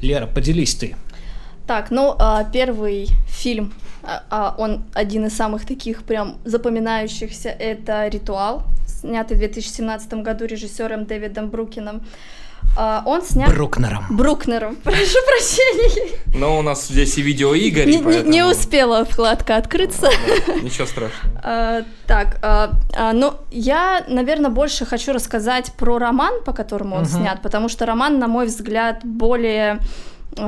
Лера, поделись ты. Так, ну, а, первый фильм а, а он один из самых таких прям запоминающихся, это «Ритуал», снятый в 2017 году режиссером Дэвидом Брукином. А, он снят... Брукнером. Брукнером, прошу прощения. Но у нас здесь и видео Игорь, не, поэтому... не успела вкладка открыться. Ничего страшного. А, так, ну, я, наверное, больше хочу рассказать про роман, по которому он снят, потому что роман, на мой взгляд, более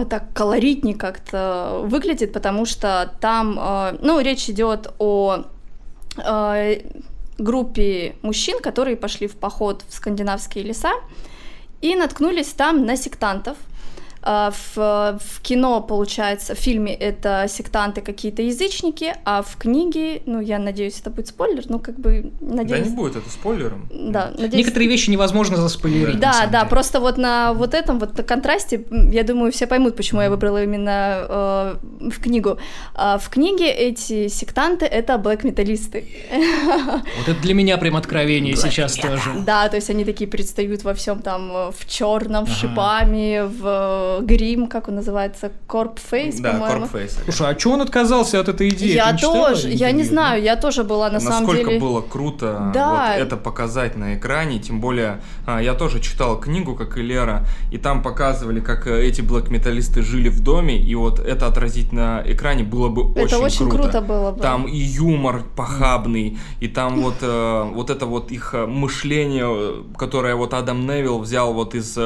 так колоритнее как-то выглядит, потому что там, э, ну, речь идет о э, группе мужчин, которые пошли в поход в скандинавские леса и наткнулись там на сектантов, в, в кино, получается, в фильме это сектанты какие-то язычники, а в книге, ну, я надеюсь, это будет спойлер, ну, как бы, надеюсь... Да не будет это спойлером. Да, надеюсь... Некоторые вещи невозможно заспойлерить. Да, да, деле. просто вот на вот этом вот на контрасте, я думаю, все поймут, почему я выбрала именно э, в книгу. А в книге эти сектанты — это блэк-металлисты. Вот это для меня прям откровение сейчас тоже. Да, то есть они такие предстают во всем там э, в черном, с шипами, в грим, как он называется, корпфейс, да, по-моему. Корпфейс. Слушай, а что он отказался от этой идеи? Я тоже, я не знаю, я тоже была на Насколько самом деле... Насколько было круто да. вот это показать на экране, тем более а, я тоже читал книгу, как и Лера, и там показывали, как э, эти блэк-металлисты жили в доме, и вот это отразить на экране было бы очень это очень круто. круто было бы. Там и юмор похабный, и там вот, э, вот это вот их э, мышление, которое вот Адам Невилл взял вот из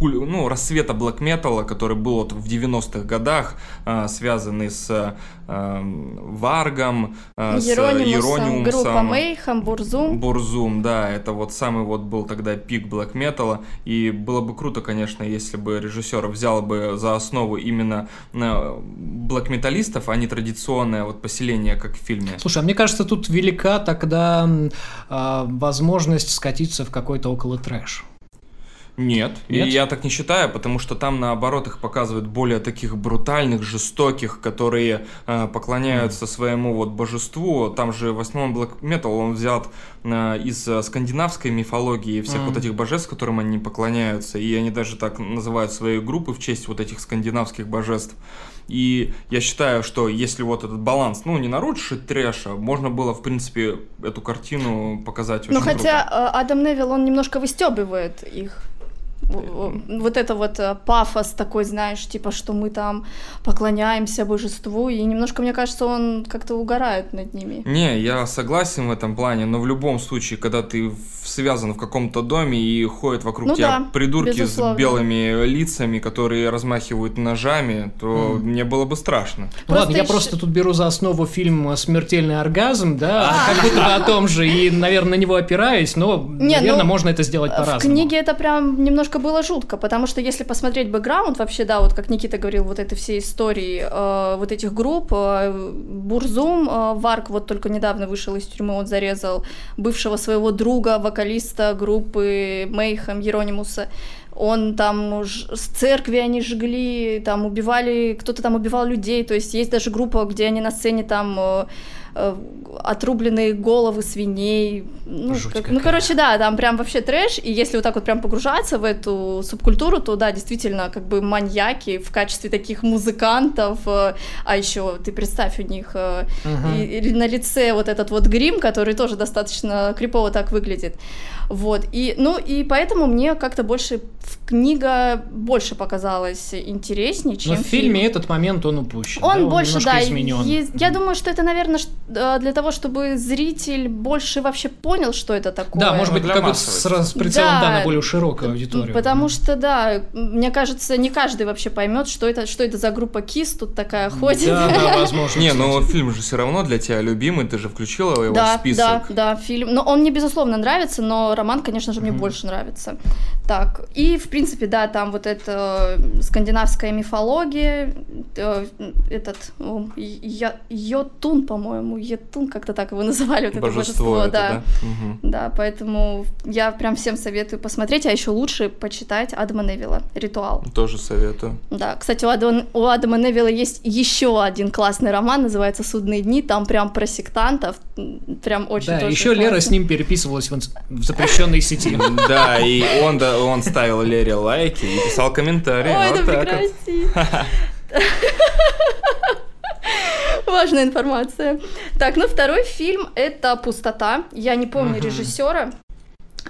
ну, рассвета блэк металла, который был вот в 90-х годах, э, связанный с э, Варгом, э, с Иеронимусом, группа Мейхам, Бурзум. Бурзум, да, это вот самый вот был тогда пик блэк металла, и было бы круто, конечно, если бы режиссер взял бы за основу именно блэк металлистов, а не традиционное вот поселение, как в фильме. Слушай, а мне кажется, тут велика тогда э, возможность скатиться в какой-то около трэш. Нет, Нет? И я так не считаю, потому что там наоборот их показывают более таких брутальных, жестоких, которые э, поклоняются mm. своему вот божеству. Там же в основном Black Metal он взят э, из э, скандинавской мифологии, всех mm. вот этих божеств, которым они поклоняются, и они даже так называют свои группы в честь вот этих скандинавских божеств. И я считаю, что если вот этот баланс, ну, не нарушить трэша, можно было, в принципе, эту картину показать ну, очень Ну, хотя круто. Адам Невилл, он немножко выстебывает их вот это вот э, пафос такой, знаешь, типа, что мы там поклоняемся божеству, и немножко, мне кажется, он как-то угорает над ними. Не, я согласен в этом плане, но в любом случае, когда ты связан в каком-то доме и ходят вокруг ну, тебя да, придурки безусловно. с белыми лицами, которые размахивают ножами, то mm. мне было бы страшно. Ну ладно, я просто тут беру за основу фильм «Смертельный оргазм», да, а. как будто бы о том же, и, наверное, на него опираюсь, но, Нет, наверное, ну, можно это сделать по-разному. В книге это прям немножко было жутко, потому что если посмотреть бэкграунд, вообще, да, вот как Никита говорил, вот это все истории э, вот этих групп, э, Бурзум, э, Варк вот только недавно вышел из тюрьмы, он зарезал бывшего своего друга, вокалиста группы Мейхам Еронимуса, он там с церкви они жгли, там убивали, кто-то там убивал людей, то есть есть даже группа, где они на сцене там Э, отрубленные головы свиней. Ну, как, ну, короче, да, там прям вообще трэш. И если вот так вот прям погружаться в эту субкультуру, то да, действительно, как бы маньяки в качестве таких музыкантов. Э, а еще ты представь у них угу. и, и на лице вот этот вот грим, который тоже достаточно крипово так выглядит. Вот. И, ну, и поэтому мне как-то больше книга больше показалась интереснее, чем Но в фильме этот момент он упущен. Он да? больше, да, изменен. Я думаю, что это, наверное, э, для того, чтобы зритель больше вообще понял, что это такое. Да, может быть, как бы с, с прицелом да, да, на более широкую аудиторию. Потому что, да, мне кажется, не каждый вообще поймет, что это, что это за группа Кис тут такая ходит. Да, да, возможно. Не, но фильм же все равно для тебя любимый, ты же включила его да, в список. Да, да, фильм. Но он мне, безусловно, нравится, но роман, конечно же, мне mm-hmm. больше нравится. Так, и, в принципе, да, там вот эта скандинавская мифология, э, этот, я, Йотун, по-моему, Йотун, как-то так его называли, вот божество, это божество, это, да. Да. Угу. да, поэтому я прям всем советую посмотреть, а еще лучше почитать Адама Невилла «Ритуал». Тоже советую. Да, кстати, у Адама, у Адама Невилла есть еще один классный роман, называется «Судные дни», там прям про сектантов, прям очень Да, еще Лера с ним переписывалась в запрещенной сети. Да, и он, да, он ставил Лере лайки и писал комментарии. Ой, вот так Важная информация. Так, ну второй фильм это «Пустота». Я не помню uh режиссера.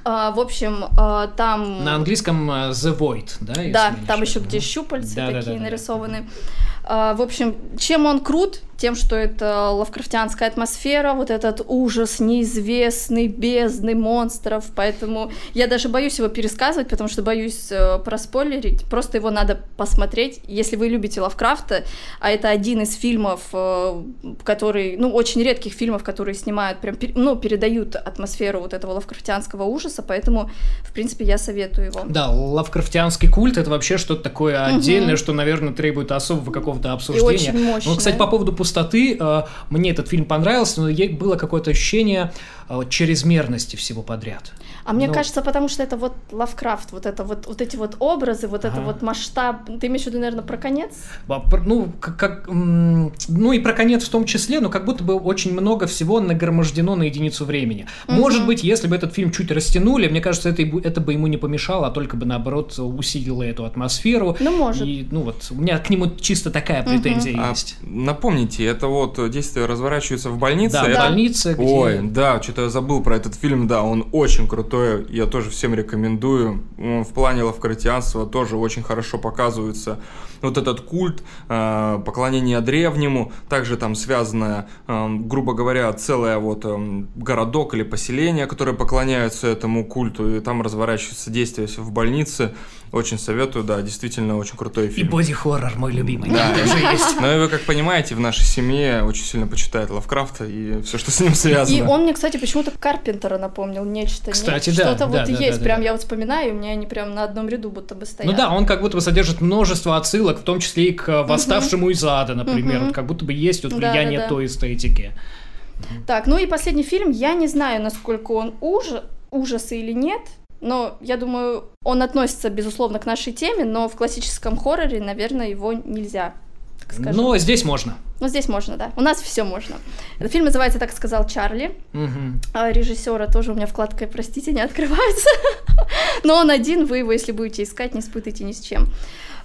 А, в общем, а, там... На английском uh, The Void, да? Да, там еще где щупальца да, такие да, да, нарисованы. Да. А, в общем, чем он крут? тем, что это лавкрафтианская атмосфера, вот этот ужас неизвестный, бездны монстров, поэтому я даже боюсь его пересказывать, потому что боюсь э, проспойлерить, просто его надо посмотреть, если вы любите Лавкрафта, а это один из фильмов, э, который, ну, очень редких фильмов, которые снимают, прям, ну, передают атмосферу вот этого лавкрафтианского ужаса, поэтому, в принципе, я советую его. Да, лавкрафтианский культ — это вообще что-то такое отдельное, угу. что, наверное, требует особого какого-то обсуждения. И очень мощное. Ну, кстати, по поводу пустоты. Э, мне этот фильм понравился, но было какое-то ощущение чрезмерности всего подряд. А мне но... кажется, потому что это вот Лавкрафт, вот это вот, вот эти вот образы, вот ага. это вот масштаб. Ты имеешь в виду, наверное, про конец? Ну, как, как, ну и про конец в том числе, но как будто бы очень много всего нагромождено на единицу времени. Угу. Может быть, если бы этот фильм чуть растянули, мне кажется, это, это бы ему не помешало, а только бы наоборот усилило эту атмосферу. Ну, может. И, ну вот, у меня к нему чисто такая претензия угу. есть. А, напомните, это вот действие разворачивается в больнице? Да, это... больница. Где... Ой, да, что-то я забыл про этот фильм, да, он очень крутой, я тоже всем рекомендую. В плане лавкратианства тоже очень хорошо показывается вот этот культ э, поклонения древнему, также там связанное, э, грубо говоря, целое вот э, городок или поселение, которые поклоняются этому культу, и там разворачивается действие в больнице. Очень советую, да, действительно очень крутой фильм. И боди-хоррор мой любимый. Да, тоже есть. Но вы, как понимаете, в нашей семье очень сильно почитает Лавкрафта и все, что с ним связано. И он мне, кстати, почему-то Карпентера напомнил нечто. Кстати, да. Что-то вот да, есть, прям я вот вспоминаю, и у меня они прям на одном ряду будто бы стоят. Ну да, он как будто бы содержит множество отсылок, в том числе и к «Восставшему из ада», например. Вот как будто бы есть вот влияние той эстетики. Так, ну и последний фильм. Я не знаю, насколько он уж ужасы или нет, но я думаю, он относится, безусловно, к нашей теме, но в классическом хорроре, наверное, его нельзя. Скажем. Но здесь можно. Ну, здесь можно, да. У нас все можно. Фильм называется «Так сказал Чарли». Угу. А режиссера тоже у меня вкладка, простите, не открывается. Но он один, вы его, если будете искать, не спутайте ни с чем.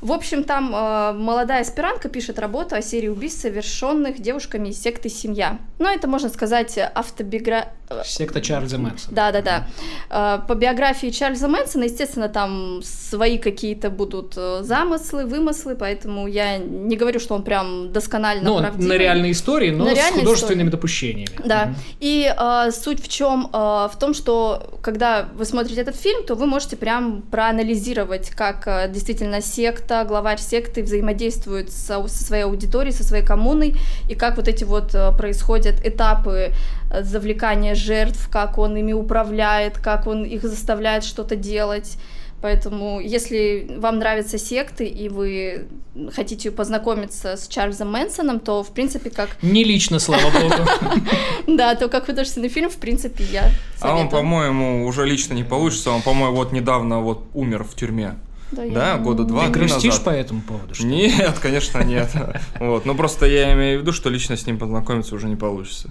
В общем, там э, молодая аспирантка пишет работу о серии убийств, совершенных девушками из секты «Семья». Ну, это, можно сказать, автобиография... Секта Чарльза Мэнсона. Да-да-да. Э, по биографии Чарльза Мэнсона, естественно, там свои какие-то будут э, замыслы, вымыслы, поэтому я не говорю, что он прям досконально ну, правдивый. на реальной истории, но на с художественными истории. допущениями. Да. Угу. И э, суть в чем? Э, в том, что когда вы смотрите этот фильм, то вы можете прям проанализировать, как э, действительно секта секта, главарь секты взаимодействует со, со своей аудиторией, со своей коммуной, и как вот эти вот э, происходят этапы э, завлекания жертв, как он ими управляет, как он их заставляет что-то делать. Поэтому, если вам нравятся секты и вы хотите познакомиться с Чарльзом Мэнсоном, то, в принципе, как... Не лично, слава богу. Да, то как художественный фильм, в принципе, я А он, по-моему, уже лично не получится. Он, по-моему, вот недавно вот умер в тюрьме. Я да, года не- два, Ты грустишь назад. по этому поводу? что? Нет, конечно, нет. Вот. Ну просто я имею в виду, что лично с ним познакомиться уже не получится.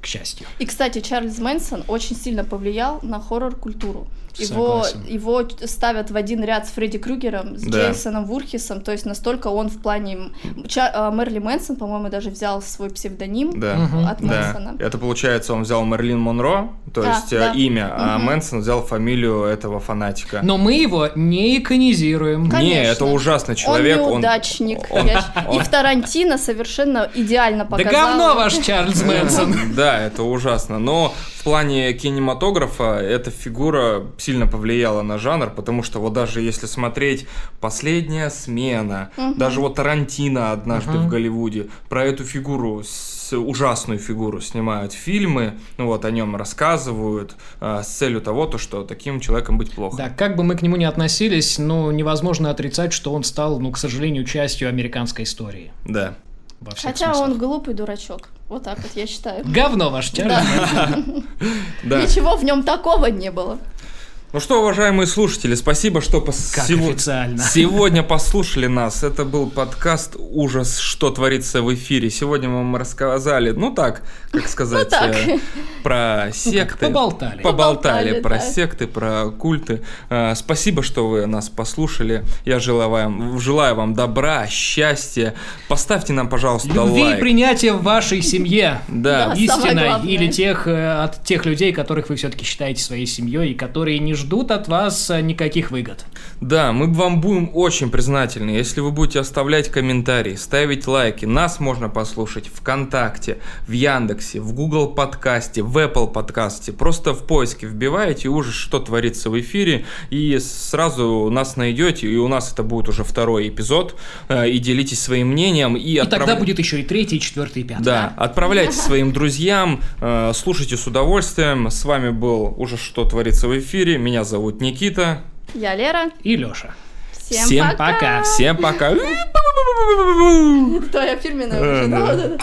К счастью. И, кстати, Чарльз Мэнсон очень сильно повлиял на хоррор-культуру. Его, его ставят в один ряд с Фредди Крюгером, с Да. Джейсоном Вурхисом, то есть настолько он в плане... Ча- а, Мерли Мэнсон, по-моему, даже взял свой псевдоним Да. Мгм. от Да. Мэнсона. Это получается, он взял Мерлин Монро, то Да, есть э, да. имя, а Мгм. Мэнсон взял фамилию этого фанатика. Но мы его не иконизируем. Конечно. Не, это ужасный человек. он он- неудачник. он- щ- И он- в Тарантино совершенно идеально Да показал. говно ваш Чарльз Мэнсон. Да, это ужасно. Но в плане кинематографа эта фигура сильно повлияла на жанр, потому что вот даже если смотреть «Последняя смена», Мгм. даже вот Тарантино однажды Мгм. в Голливуде про эту фигуру, ужасную фигуру снимают фильмы, ну вот о нем рассказывают э, с целью того, то, что таким человеком быть плохо. Да, как бы мы к нему ни относились, но невозможно отрицать, что он стал, ну, к сожалению, частью американской истории. Да. Во всех Хотя смыслах. он глупый дурачок. Вот так вот, я считаю. Говно ваш. Мэнсон. Да. Ничего в нем такого не было. Ну что, уважаемые слушатели, спасибо, что пос- Как сего- официально. сегодня послушали нас. Это был подкаст «Ужас, что творится в эфире». Сегодня мы вам рассказали, ну так, как сказать, так. э, про секты. поболтали. Поболтали Поболтали, про да. секты, про культы. Э, Спасибо, что вы нас послушали. Я желаю вам, желаю вам добра, счастья. Поставьте нам, пожалуйста, Любви и лайк. принятия в вашей семье. Да, Да. Истинной. Или тех, э, от тех людей, которых вы все-таки считаете своей семьей, и которые не ждут от вас э, никаких выгод. Да, мы вам будем очень признательны, если вы будете оставлять комментарии, ставить лайки. Нас можно послушать ВКонтакте, в Яндексе, в Google подкасте, в Apple подкасте. Просто в поиске вбиваете уже, что творится в эфире, и сразу нас найдете, и у нас это будет уже второй эпизод. Э, И делитесь своим мнением. И, И тогда отправля- будет еще и третий, и четвертый, и пятый. Да, отправляйте своим друзьям, э, слушайте с удовольствием. С вами был уже что творится в эфире. Меня зовут Никита. Я Лера. И Леша. Всем, Всем пока. Всем пока. Твоя фирменная уже, да?